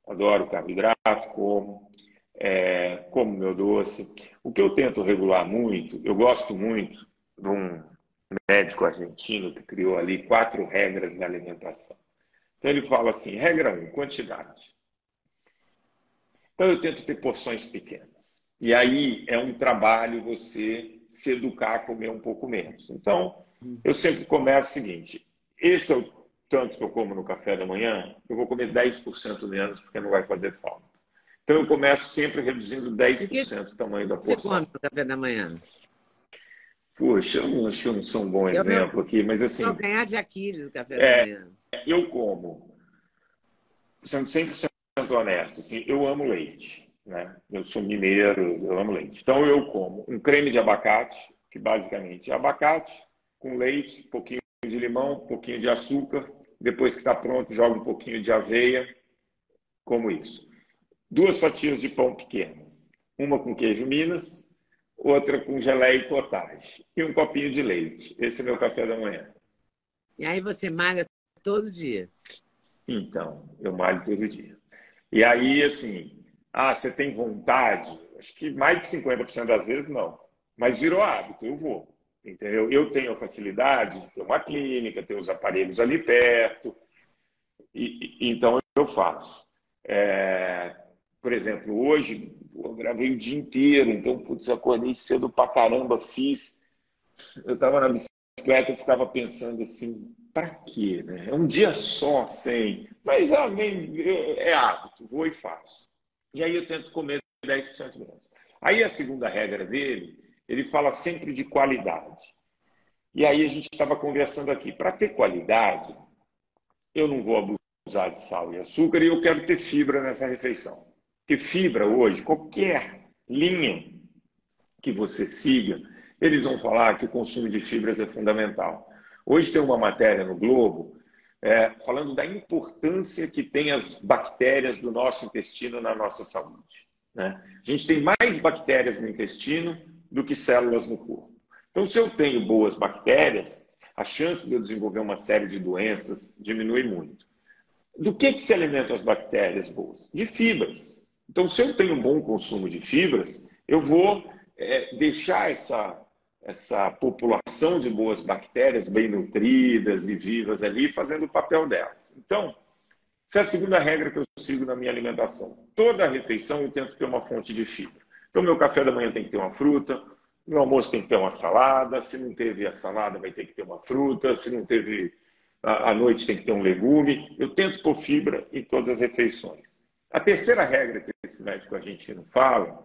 adoro carboidrato, como, é... como meu doce. O que eu tento regular muito, eu gosto muito de um médico argentino que criou ali quatro regras na alimentação. Então ele fala assim: regra 1, um, quantidade. Então eu tento ter porções pequenas. E aí é um trabalho você se educar a comer um pouco menos. Então, eu sempre começo o seguinte: esse é o tanto que eu como no café da manhã, eu vou comer 10% menos, porque não vai fazer falta. Então eu começo sempre reduzindo 10% o tamanho da porção. Você come no café da manhã? Poxa, eu não acho que eu não sou um bom eu exemplo aqui, mas assim. Só ganhar de Aquiles o café é, da manhã eu como, sendo 100% honesto, assim, eu amo leite. Né? Eu sou mineiro, eu amo leite. Então eu como um creme de abacate, que basicamente é abacate com leite, um pouquinho de limão, um pouquinho de açúcar. Depois que está pronto, jogo um pouquinho de aveia, como isso. Duas fatias de pão pequenas, uma com queijo Minas, outra com geleia e potage e um copinho de leite. Esse é meu café da manhã. E aí você malha todo dia? Então, eu malho todo dia. E aí, assim, ah, você tem vontade? Acho que mais de 50% das vezes não. Mas virou hábito, eu vou. Entendeu? Eu tenho a facilidade de ter uma clínica, ter os aparelhos ali perto. E, e então eu faço. É, por exemplo, hoje eu gravei o dia inteiro, então, putz, acordei cedo pra caramba, fiz. Eu estava na bicicleta, eu ficava pensando assim, para quê? Né? É um dia só, sem. Mas ah, nem, é, é hábito, vou e faço. E aí eu tento comer 10% menos. Aí a segunda regra dele, ele fala sempre de qualidade. E aí a gente estava conversando aqui. Para ter qualidade, eu não vou abusar de sal e açúcar e eu quero ter fibra nessa refeição. Porque fibra hoje, qualquer linha que você siga, eles vão falar que o consumo de fibras é fundamental. Hoje tem uma matéria no Globo é, falando da importância que tem as bactérias do nosso intestino na nossa saúde. Né? A gente tem mais bactérias no intestino do que células no corpo. Então, se eu tenho boas bactérias, a chance de eu desenvolver uma série de doenças diminui muito. Do que, que se alimentam as bactérias boas? De fibras. Então, se eu tenho um bom consumo de fibras, eu vou é, deixar essa, essa população de boas bactérias bem nutridas e vivas ali, fazendo o papel delas. Então, essa é a segunda regra que eu sigo na minha alimentação. Toda refeição eu tento ter uma fonte de fibra. Então, meu café da manhã tem que ter uma fruta, meu almoço tem que ter uma salada, se não teve a salada, vai ter que ter uma fruta, se não teve à noite, tem que ter um legume. Eu tento pôr fibra em todas as refeições. A terceira regra que esse médico argentino fala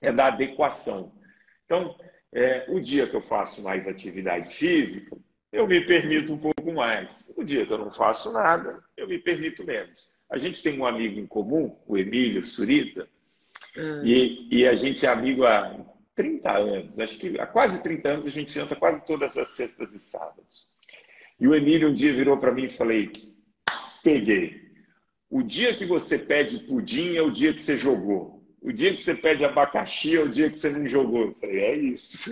é da adequação. Então, é, o dia que eu faço mais atividade física, eu me permito um pouco mais. O dia que eu não faço nada, eu me permito menos. A gente tem um amigo em comum, o Emílio Surita, hum. e, e a gente é amigo há 30 anos, acho que há quase 30 anos a gente janta quase todas as sextas e sábados. E o Emílio um dia virou para mim e falei: peguei. O dia que você pede pudim é o dia que você jogou. O dia que você pede abacaxi é o dia que você não jogou. Eu falei: é isso.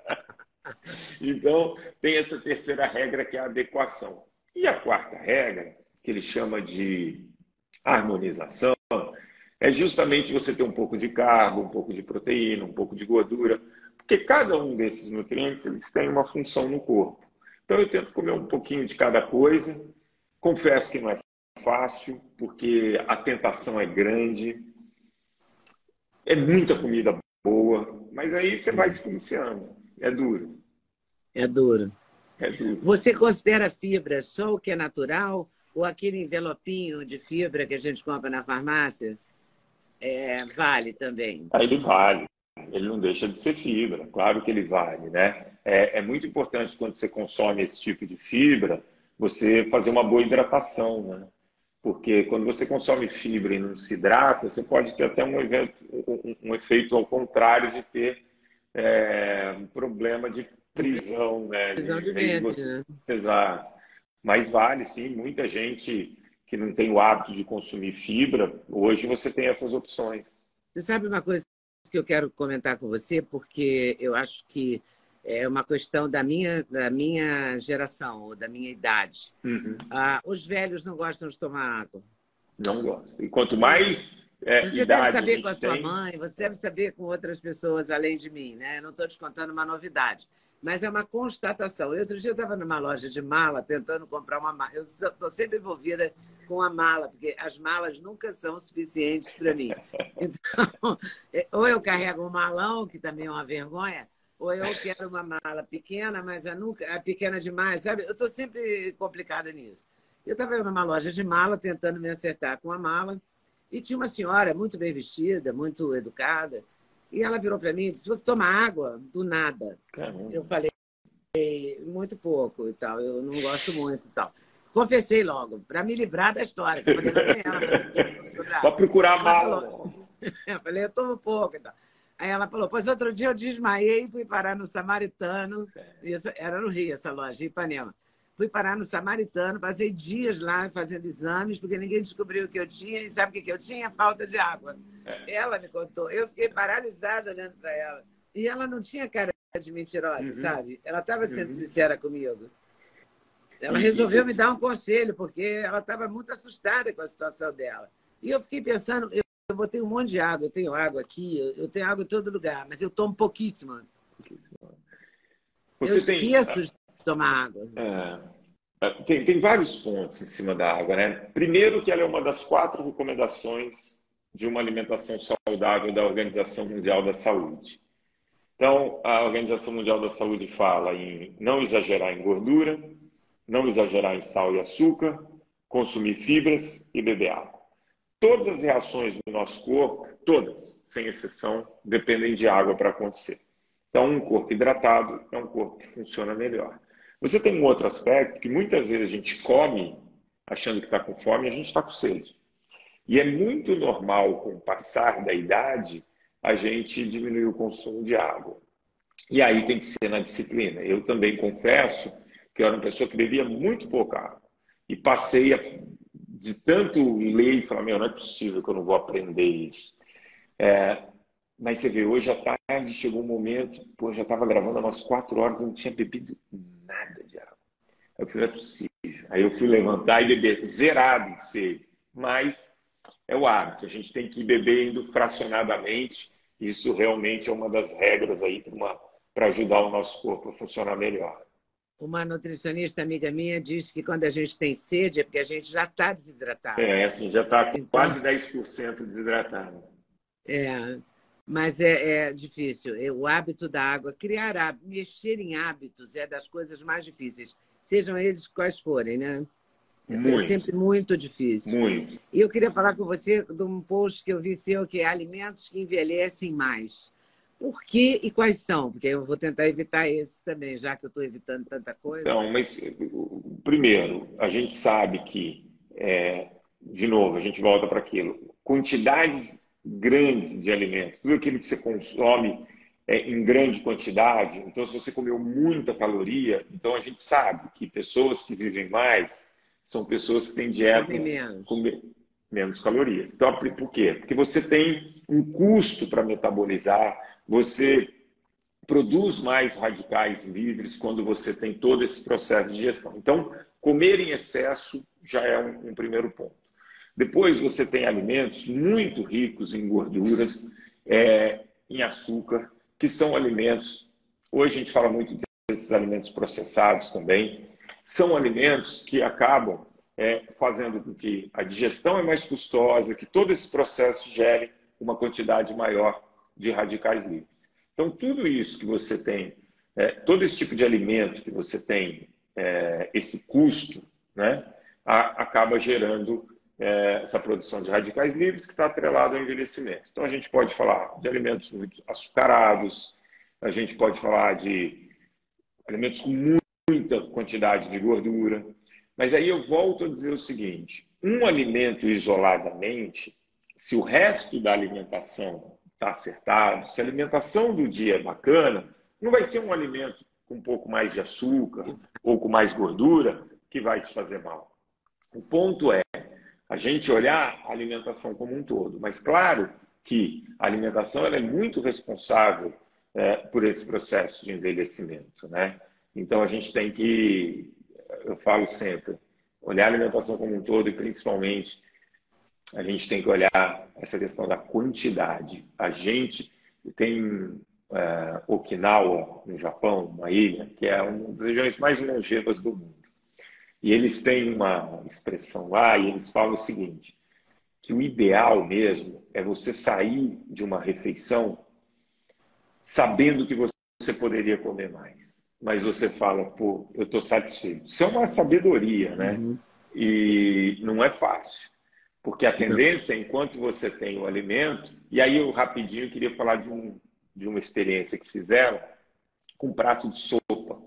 então, tem essa terceira regra que é a adequação. E a quarta regra, que ele chama de harmonização, é justamente você ter um pouco de carbo, um pouco de proteína, um pouco de gordura, porque cada um desses nutrientes eles têm uma função no corpo. Então eu tento comer um pouquinho de cada coisa. Confesso que não é fácil, porque a tentação é grande. É muita comida boa, mas aí você vai se policiando. É duro. É duro. É duro. Você considera fibra só o que é natural ou aquele envelopinho de fibra que a gente compra na farmácia? É, vale também. Ele vale. Ele não deixa de ser fibra, claro que ele vale, né? É, é, muito importante quando você consome esse tipo de fibra, você fazer uma boa hidratação, né? Porque quando você consome fibra e não se hidrata, você pode ter até um, evento, um, um efeito ao contrário de ter é, um problema de prisão, né? Prisão de ventre, né? Exato. Mas vale, sim, muita gente que não tem o hábito de consumir fibra, hoje você tem essas opções. Você sabe uma coisa que eu quero comentar com você, porque eu acho que é uma questão da minha, da minha geração, ou da minha idade. Uhum. Ah, os velhos não gostam de tomar água. Não gostam. E quanto mais é, você deve saber com a sua tem... mãe, você deve saber com outras pessoas além de mim, né? não estou te contando uma novidade mas é uma constatação. Outro dia eu estava numa loja de mala tentando comprar uma mala. Eu estou sempre envolvida com a mala, porque as malas nunca são suficientes para mim. Então, é, ou eu carrego um malão, que também é uma vergonha, ou eu quero uma mala pequena, mas a nunca é pequena demais, sabe? Eu estou sempre complicada nisso. Eu estava numa loja de mala tentando me acertar com a mala e tinha uma senhora muito bem vestida, muito educada, e ela virou para mim e disse: Você toma água? Do nada. Caramba. Eu falei: Muito pouco e tal, eu não gosto muito e tal. Confessei logo, para me livrar da história. Para procurar a mala. Eu falei: Eu tomo pouco e tal. Aí ela falou: Pois outro dia eu desmaiei e fui parar no Samaritano. Isso era no Rio, essa loja, em Ipanema. Fui parar no Samaritano, passei dias lá fazendo exames, porque ninguém descobriu o que eu tinha. E sabe o que eu tinha? Falta de água. É. Ela me contou. Eu fiquei paralisada olhando para ela. E ela não tinha cara de mentirosa, uhum. sabe? Ela estava sendo uhum. sincera comigo. Ela resolveu me dar um conselho, porque ela estava muito assustada com a situação dela. E eu fiquei pensando, eu, eu botei um monte de água, eu tenho água aqui, eu, eu tenho água em todo lugar, mas eu tomo pouquíssima. Você eu tem... esqueço tomar água. É, é, tem, tem vários pontos em cima da água, né? Primeiro que ela é uma das quatro recomendações de uma alimentação saudável da Organização Mundial da Saúde. Então, a Organização Mundial da Saúde fala em não exagerar em gordura, não exagerar em sal e açúcar, consumir fibras e beber água. Todas as reações do nosso corpo, todas, sem exceção, dependem de água para acontecer. Então, um corpo hidratado é um corpo que funciona melhor. Você tem um outro aspecto que muitas vezes a gente come achando que está com fome e a gente está com sede. E é muito normal, com o passar da idade, a gente diminuir o consumo de água. E aí tem que ser na disciplina. Eu também confesso que eu era uma pessoa que bebia muito pouca água. E passei a, de tanto ler e falar, meu, não é possível que eu não vou aprender isso. É, mas você vê, hoje à tarde chegou um momento, pô, já estava gravando umas quatro horas, não tinha bebido Eu falei, não é possível. Aí eu fui levantar e beber zerado de sede. Mas é o hábito, a gente tem que ir bebendo fracionadamente. Isso realmente é uma das regras aí para ajudar o nosso corpo a funcionar melhor. Uma nutricionista amiga minha diz que quando a gente tem sede é porque a gente já está desidratado. É, assim, já está então, quase 10% desidratado. É, mas é, é, difícil. O hábito da água, criar mexer em hábitos é das coisas mais difíceis, sejam eles quais forem, né? É muito. sempre muito difícil. Muito. E eu queria falar com você de um post que eu vi seu, que é alimentos que envelhecem mais. Por que e quais são? Porque eu vou tentar evitar esse também, já que eu estou evitando tanta coisa. Então, mas primeiro, a gente sabe que, é, de novo, a gente volta para aquilo, quantidades grandes de alimentos, tudo aquilo que você consome é, em grande quantidade, então se você comeu muita caloria, então a gente sabe que pessoas que vivem mais são pessoas que têm dietas com menos calorias. Então, por quê? Porque você tem um custo para metabolizar, você produz mais radicais livres quando você tem todo esse processo de gestão. Então, comer em excesso já é um, um primeiro ponto. Depois, você tem alimentos muito ricos em gorduras, é, em açúcar, que são alimentos. Hoje a gente fala muito desses alimentos processados também. São alimentos que acabam é, fazendo com que a digestão é mais custosa, que todo esse processo gere uma quantidade maior de radicais livres. Então, tudo isso que você tem, é, todo esse tipo de alimento que você tem, é, esse custo, né, a, acaba gerando é, essa produção de radicais livres que está atrelado ao envelhecimento. Então, a gente pode falar de alimentos muito açucarados, a gente pode falar de alimentos com muita quantidade de gordura, mas aí eu volto a dizer o seguinte: um alimento isoladamente, se o resto da alimentação está acertado, se a alimentação do dia é bacana, não vai ser um alimento com um pouco mais de açúcar ou com mais gordura que vai te fazer mal. O ponto é a gente olhar a alimentação como um todo. Mas claro que a alimentação ela é muito responsável é, por esse processo de envelhecimento, né? Então a gente tem que, eu falo sempre, olhar a alimentação como um todo e principalmente a gente tem que olhar essa questão da quantidade. A gente tem é, Okinawa, no Japão, uma ilha, que é uma das regiões mais longevas do mundo. E eles têm uma expressão lá e eles falam o seguinte, que o ideal mesmo é você sair de uma refeição sabendo que você poderia comer mais. Mas você fala, pô, eu estou satisfeito. Isso é uma sabedoria, né? Uhum. E não é fácil. Porque a tendência, enquanto você tem o alimento, e aí eu rapidinho queria falar de, um, de uma experiência que fizeram com um prato de sopa.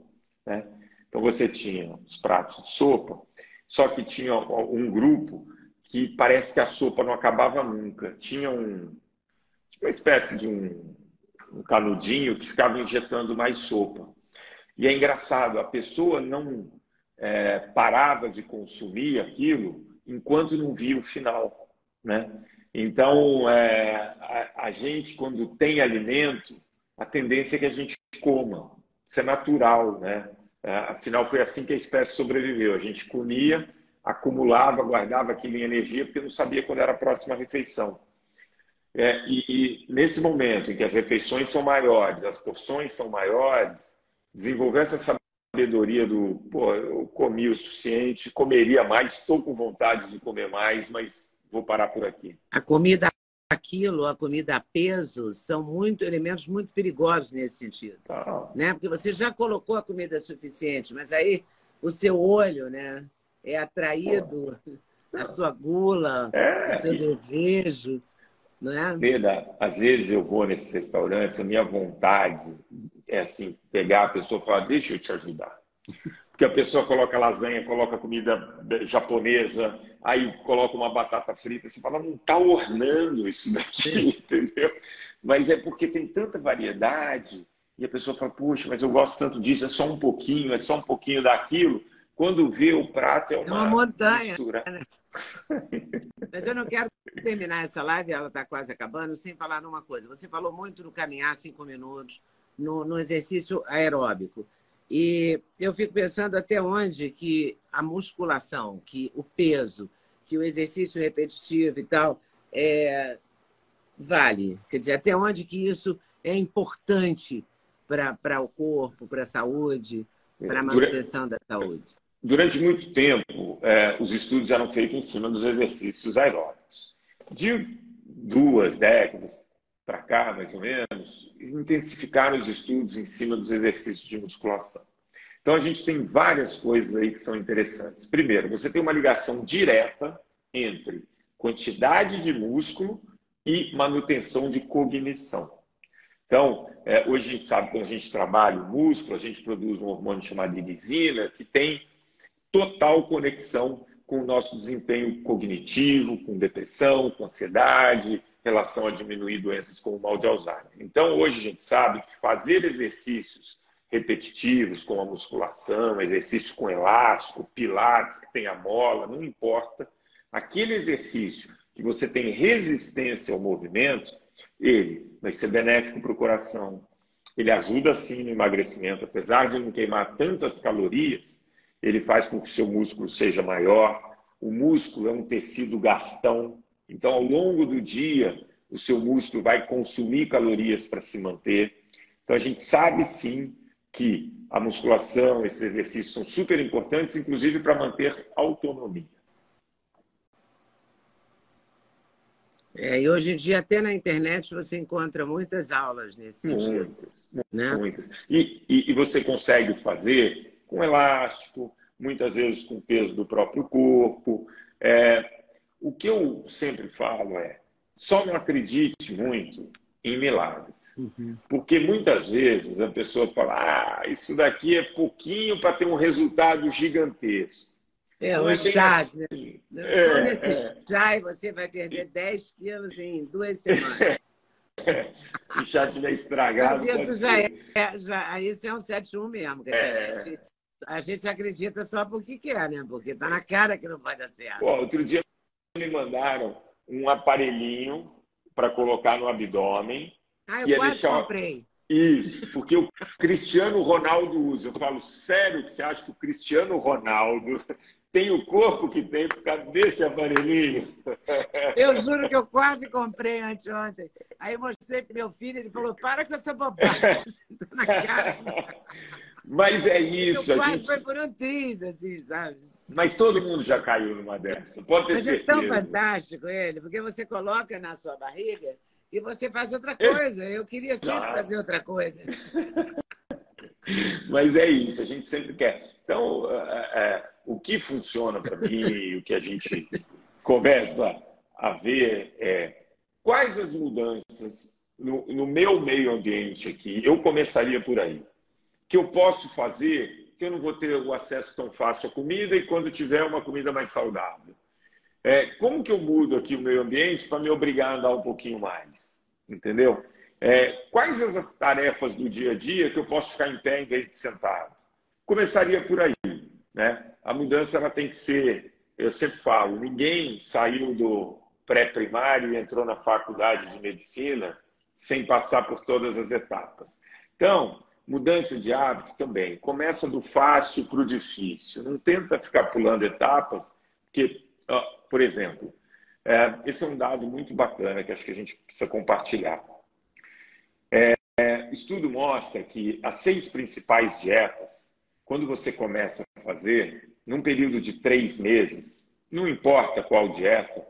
Né? Então você tinha os pratos de sopa, só que tinha um grupo que parece que a sopa não acabava nunca. Tinha um, uma espécie de um, um canudinho que ficava injetando mais sopa. E é engraçado, a pessoa não é, parava de consumir aquilo enquanto não via o final, né? Então, é, a, a, gente, quando tem alimento, a tendência é que a gente coma. Isso é natural, né? É, afinal, foi assim que a espécie sobreviveu. A gente comia, acumulava, guardava aquilo em energia, porque não sabia quando era a próxima refeição. É, e, e, nesse momento em que as refeições são maiores, as porções são maiores, desenvolver essa sabedoria do, pô, eu comi o suficiente, comeria mais, estou com vontade de comer mais, mas vou parar por aqui. A comida quilo, a comida a peso, são muito elementos muito perigosos nesse sentido. Tá. Né? Porque você já colocou a comida suficiente, mas aí o seu olho né, é atraído à sua gula, é. ao seu desejo. Né? Veda, às vezes eu vou nesses restaurantes, a minha vontade é assim, pegar a pessoa e falar, deixa eu te ajudar. Porque a pessoa coloca lasanha, coloca comida japonesa, aí coloca uma batata frita, você fala, não está ornando isso daqui, entendeu? Mas é porque tem tanta variedade, e a pessoa fala, puxa, mas eu gosto tanto disso, é só um pouquinho, é só um pouquinho daquilo. Quando vê o prato é uma, é uma montanha. Mistura. Né? Mas eu não quero terminar essa live, ela está quase acabando, sem falar numa coisa. Você falou muito no caminhar cinco minutos, no, no exercício aeróbico. E eu fico pensando até onde que a musculação, que o peso, que o exercício repetitivo e tal, é, vale. Quer dizer, até onde que isso é importante para o corpo, para a saúde, para a manutenção da saúde? Durante muito tempo, é, os estudos eram feitos em cima dos exercícios aeróbicos. De duas décadas para cá, mais ou menos, intensificaram os estudos em cima dos exercícios de musculação. Então, a gente tem várias coisas aí que são interessantes. Primeiro, você tem uma ligação direta entre quantidade de músculo e manutenção de cognição. Então, é, hoje a gente sabe que quando a gente trabalha o músculo, a gente produz um hormônio chamado irisina, que tem total conexão com o nosso desempenho cognitivo, com depressão, com ansiedade, relação a diminuir doenças como o mal de Alzheimer. Então, hoje a gente sabe que fazer exercícios repetitivos, como a musculação, exercício com elástico, pilates, que tem a mola, não importa. Aquele exercício que você tem resistência ao movimento, ele vai ser benéfico para o coração. Ele ajuda sim no emagrecimento, apesar de não queimar tantas calorias, ele faz com que o seu músculo seja maior. O músculo é um tecido gastão, então ao longo do dia o seu músculo vai consumir calorias para se manter. Então a gente sabe sim que a musculação, esses exercícios são super importantes, inclusive para manter autonomia. É, e hoje em dia, até na internet, você encontra muitas aulas nesse sentido. Muitas, né? muitas. E, e, e, você consegue fazer com elástico, muitas vezes com o peso do próprio corpo. É, o que eu sempre falo é, só não acredite muito em milagres. Uhum. Porque muitas vezes a pessoa fala, ah, isso daqui é pouquinho para ter um resultado gigantesco. É, o é chá, né? Assim. É, nesse é. chá você vai perder 10 quilos em duas semanas. Se o chá tiver estragado. Mas isso já é, já, isso é um 7-1 mesmo. É. A, gente, a gente acredita só porque quer, né? Porque tá na cara que não vai dar certo. Pô, outro dia me mandaram um aparelhinho para colocar no abdômen. Ah, eu quase deixar... comprei. Isso, porque o Cristiano Ronaldo usa. Eu falo, sério que você acha que o Cristiano Ronaldo tem o corpo que tem por causa desse aparelhinho? Eu juro que eu quase comprei anteontem. Aí eu mostrei para meu filho, ele falou, para com essa bobagem. na cara. Mas é isso. Eu quase gente... foi por um triz, assim, sabe? Mas todo mundo já caiu numa dessa, pode ter Mas certeza. é tão fantástico ele, porque você coloca na sua barriga e você faz outra coisa. Eu queria sempre claro. fazer outra coisa. Mas é isso, a gente sempre quer. Então, é, é, o que funciona para mim, o que a gente começa a ver é quais as mudanças no, no meu meio ambiente aqui, eu começaria por aí, que eu posso fazer eu não vou ter o acesso tão fácil à comida e quando tiver uma comida mais saudável. É, como que eu mudo aqui o meio ambiente para me obrigar a andar um pouquinho mais? Entendeu? É, quais as tarefas do dia a dia que eu posso ficar em pé em vez de sentado? Começaria por aí. Né? A mudança ela tem que ser, eu sempre falo, ninguém saiu do pré-primário e entrou na faculdade de medicina sem passar por todas as etapas. Então, Mudança de hábito também. Começa do fácil para o difícil. Não tenta ficar pulando etapas, porque, por exemplo, é, esse é um dado muito bacana que acho que a gente precisa compartilhar. É, estudo mostra que as seis principais dietas, quando você começa a fazer, num período de três meses, não importa qual dieta,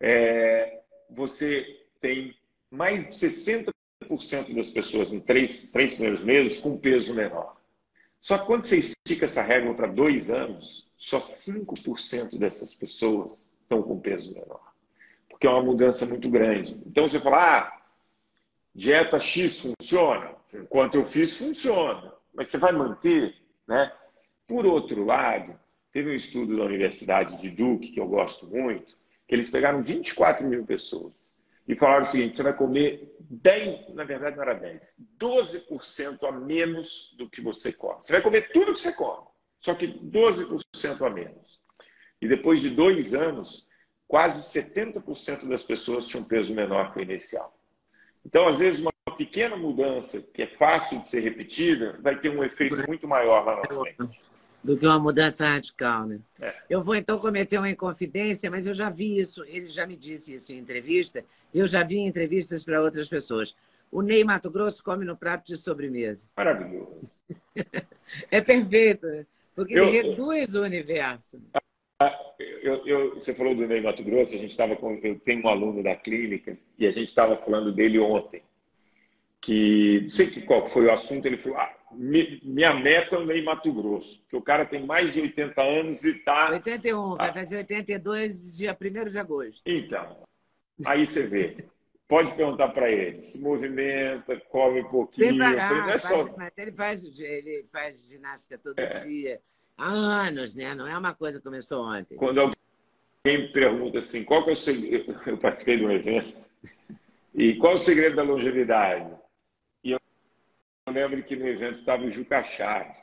é, você tem mais de 60 cento das pessoas nos três, três primeiros meses com peso menor. Só que quando você estica essa regra para dois anos, só 5% dessas pessoas estão com peso menor. Porque é uma mudança muito grande. Então você fala, ah, dieta X funciona? Enquanto eu fiz, funciona. Mas você vai manter, né? Por outro lado, teve um estudo da Universidade de Duke, que eu gosto muito, que eles pegaram 24 mil pessoas e falaram o seguinte: você vai comer 10, na verdade não era 10, 12% a menos do que você come. Você vai comer tudo que você come, só que 12% a menos. E depois de dois anos, quase 70% das pessoas tinham peso menor que o inicial. Então, às vezes, uma pequena mudança que é fácil de ser repetida vai ter um efeito muito maior lá na frente. Do que uma mudança radical, né? É. Eu vou então cometer uma inconfidência, mas eu já vi isso, ele já me disse isso em entrevista, eu já vi em entrevistas para outras pessoas. O Ney Mato Grosso come no prato de sobremesa. Maravilhoso. É perfeito, né? porque Eu- ele reduz o universo. Eu, eu- você falou do Ney Mato Grosso, a gente estava com, eu tenho um aluno da clínica e a gente estava falando dele ontem, que não sei que qual foi o assunto, ele falou, ah, minha meta é o Ney Mato Grosso, que o cara tem mais de 80 anos e tá, 81, vai Ah. fazer 82 dia 1 de agosto. então, aí você vê, pode perguntar para ele, se movimenta, come um pouquinho, vai- não é só faz- ele faz, ele faz ginástica todo É. dia. Há anos, né? Não é uma coisa que começou ontem. quando alguém me pergunta assim, qual que é o segredo, eu participei de um evento, e qual é o segredo da longevidade? Lembro que no evento estava o Juca Chaves,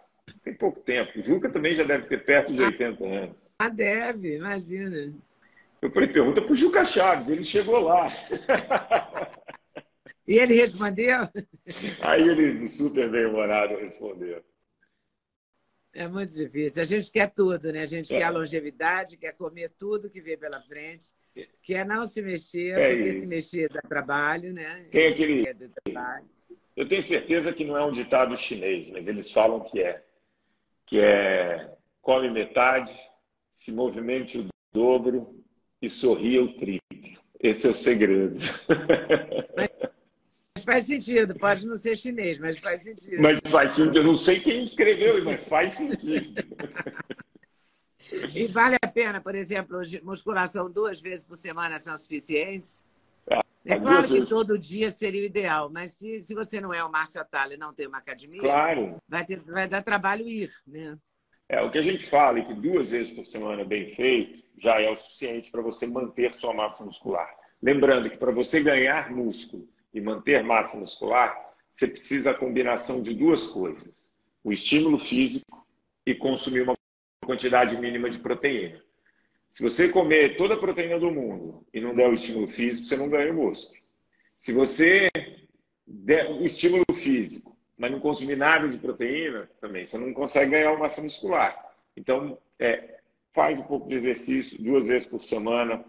tem pouco tempo, o Juca também já deve ter perto de 80 anos. Ah, deve, imagina. Eu falei, pergunta para o Juca Chaves, ele chegou lá. E ele respondeu? Aí ele, super bem-humorado, respondeu. É muito difícil. A gente quer tudo, né? A gente É. quer a longevidade, quer comer tudo que vem pela frente, quer não se mexer, É porque isso. se mexer dá trabalho, né? Tem aquele- É do trabalho. Eu tenho certeza que não é um ditado chinês, mas eles falam que é. Que é come metade, se movimente o dobro e sorria o triplo. Esse é o segredo. Mas faz sentido, pode não ser chinês, mas faz sentido. Mas faz sentido. Eu não sei quem escreveu, mas faz sentido. E vale a pena, por exemplo, musculação duas vezes por semana são suficientes? É claro que todo dia seria o ideal, mas se, se você não é o Márcio Atala e não tem uma academia, Claro. vai, ter, vai dar trabalho ir, né? É, o que a gente fala é que duas vezes por semana bem feito já é o suficiente para você manter sua massa muscular. Lembrando que para você ganhar músculo e manter massa muscular, você precisa da combinação de duas coisas: o estímulo físico e consumir uma quantidade mínima de proteína. Se você comer toda a proteína do mundo e não der o estímulo físico, você não ganha o músculo. Se você der o estímulo físico, mas não consumir nada de proteína, também você não consegue ganhar massa muscular. Então, é, faz um pouco de exercício duas vezes por semana,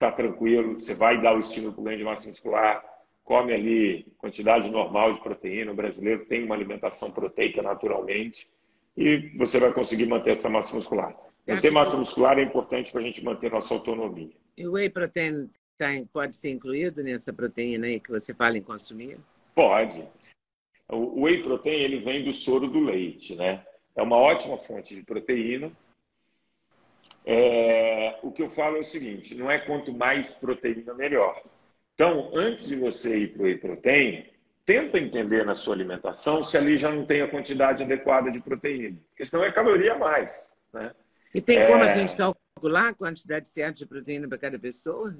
tá tranquilo. Você vai dar o estímulo para o ganho de massa muscular, come ali quantidade normal de proteína. O brasileiro tem uma alimentação proteica naturalmente e você vai conseguir manter essa massa muscular. Manter massa muscular é importante para a gente manter nossa autonomia. E o whey protein tá pode ser incluído nessa proteína aí que você fala em consumir? Pode. O whey protein ele vem do soro do leite, né? É uma ótima fonte de proteína. É, o que eu falo é o seguinte: não é quanto mais proteína melhor. Então, antes de você ir para o whey protein, tenta entender na sua alimentação se ali já não tem a quantidade adequada de proteína, porque senão é caloria a mais, né? E tem como a É. gente calcular a quantidade certa de proteína para cada pessoa?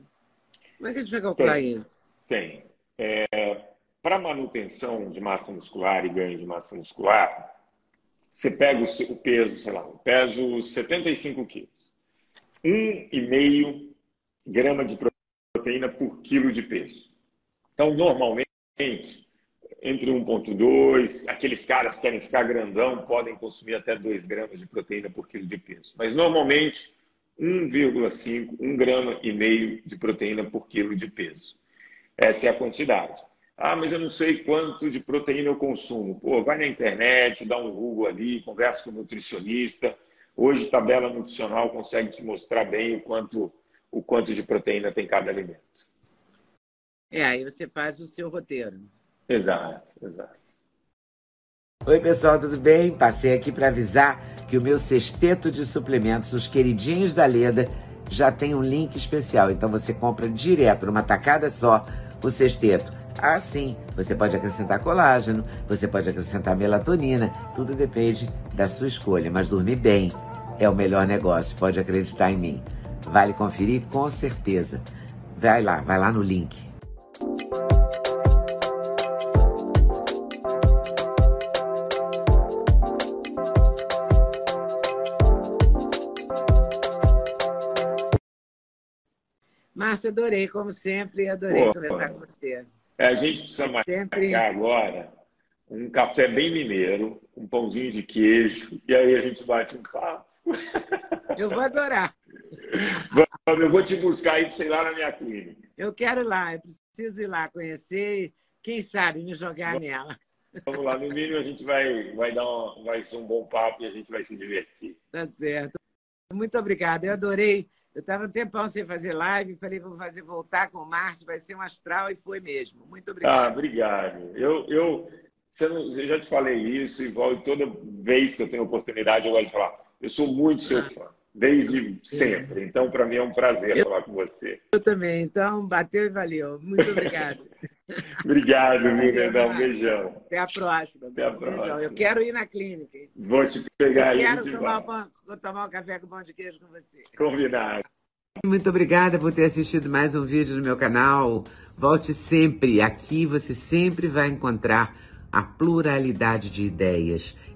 Como é que a gente vai calcular Tem. isso? Tem. para manutenção de massa muscular e ganho de massa muscular, você pega o, seu- o peso, sei lá, eu peso 75 quilos. 1,5 grama de proteína por quilo de peso. Então, normalmente, entre 1,2, aqueles caras que querem ficar grandão podem consumir até 2 gramas de proteína por quilo de peso. Mas, normalmente, 1,5, 1 grama e meio de proteína por quilo de peso. Essa é a quantidade. Ah, mas eu não sei quanto de proteína eu consumo. Pô, vai na internet, dá um Google ali, conversa com o nutricionista. Hoje, tabela nutricional consegue te mostrar bem o quanto, o quanto de proteína tem cada alimento. É, aí você faz o seu roteiro. Exato, exato. Oi, pessoal, tudo bem? Passei aqui para avisar que o meu sexteto de suplementos, os queridinhos da Leda, já tem um link especial. Então você compra direto, numa tacada só, o sexteto. Ah, sim, você pode acrescentar colágeno, você pode acrescentar melatonina, tudo depende da sua escolha. Mas dormir bem é o melhor negócio, pode acreditar em mim. Vale conferir com certeza. Vai lá, vai lá no link. Márcia, adorei, como sempre, adorei Pô. conversar com você. É, a gente precisa marcar Sempre... agora um café bem mineiro, um pãozinho de queijo, e aí a gente bate um papo. Eu vou adorar. Eu vou te buscar aí, sei lá, na minha clínica. Eu quero ir lá, eu preciso ir lá conhecer, quem sabe me jogar vamos, nela. Vamos lá, no mínimo a gente vai, vai dar um, vai ser um bom papo e a gente vai se divertir. Tá certo. Muito obrigada, eu adorei. Eu estava um tempão sem fazer live, falei, vou fazer voltar com o Márcio, vai ser um astral e foi mesmo. Muito obrigado. Ah, obrigado. Eu, eu, eu já te falei isso e toda vez que eu tenho oportunidade eu gosto de falar. Eu sou muito seu fã, desde sempre. Então, para mim é um prazer eu, falar com você. Eu também. Então, bateu e valeu. Muito obrigado. obrigado, Miranda. Um beijão. Até a próxima. Até a próxima. Beijão. Eu quero ir na clínica. Vou te pegar aí. Quero tomar, pão, tomar um café com pão de queijo com você. Combinado. Muito obrigada por ter assistido mais um vídeo no meu canal. Volte sempre. Aqui você sempre vai encontrar a pluralidade de ideias,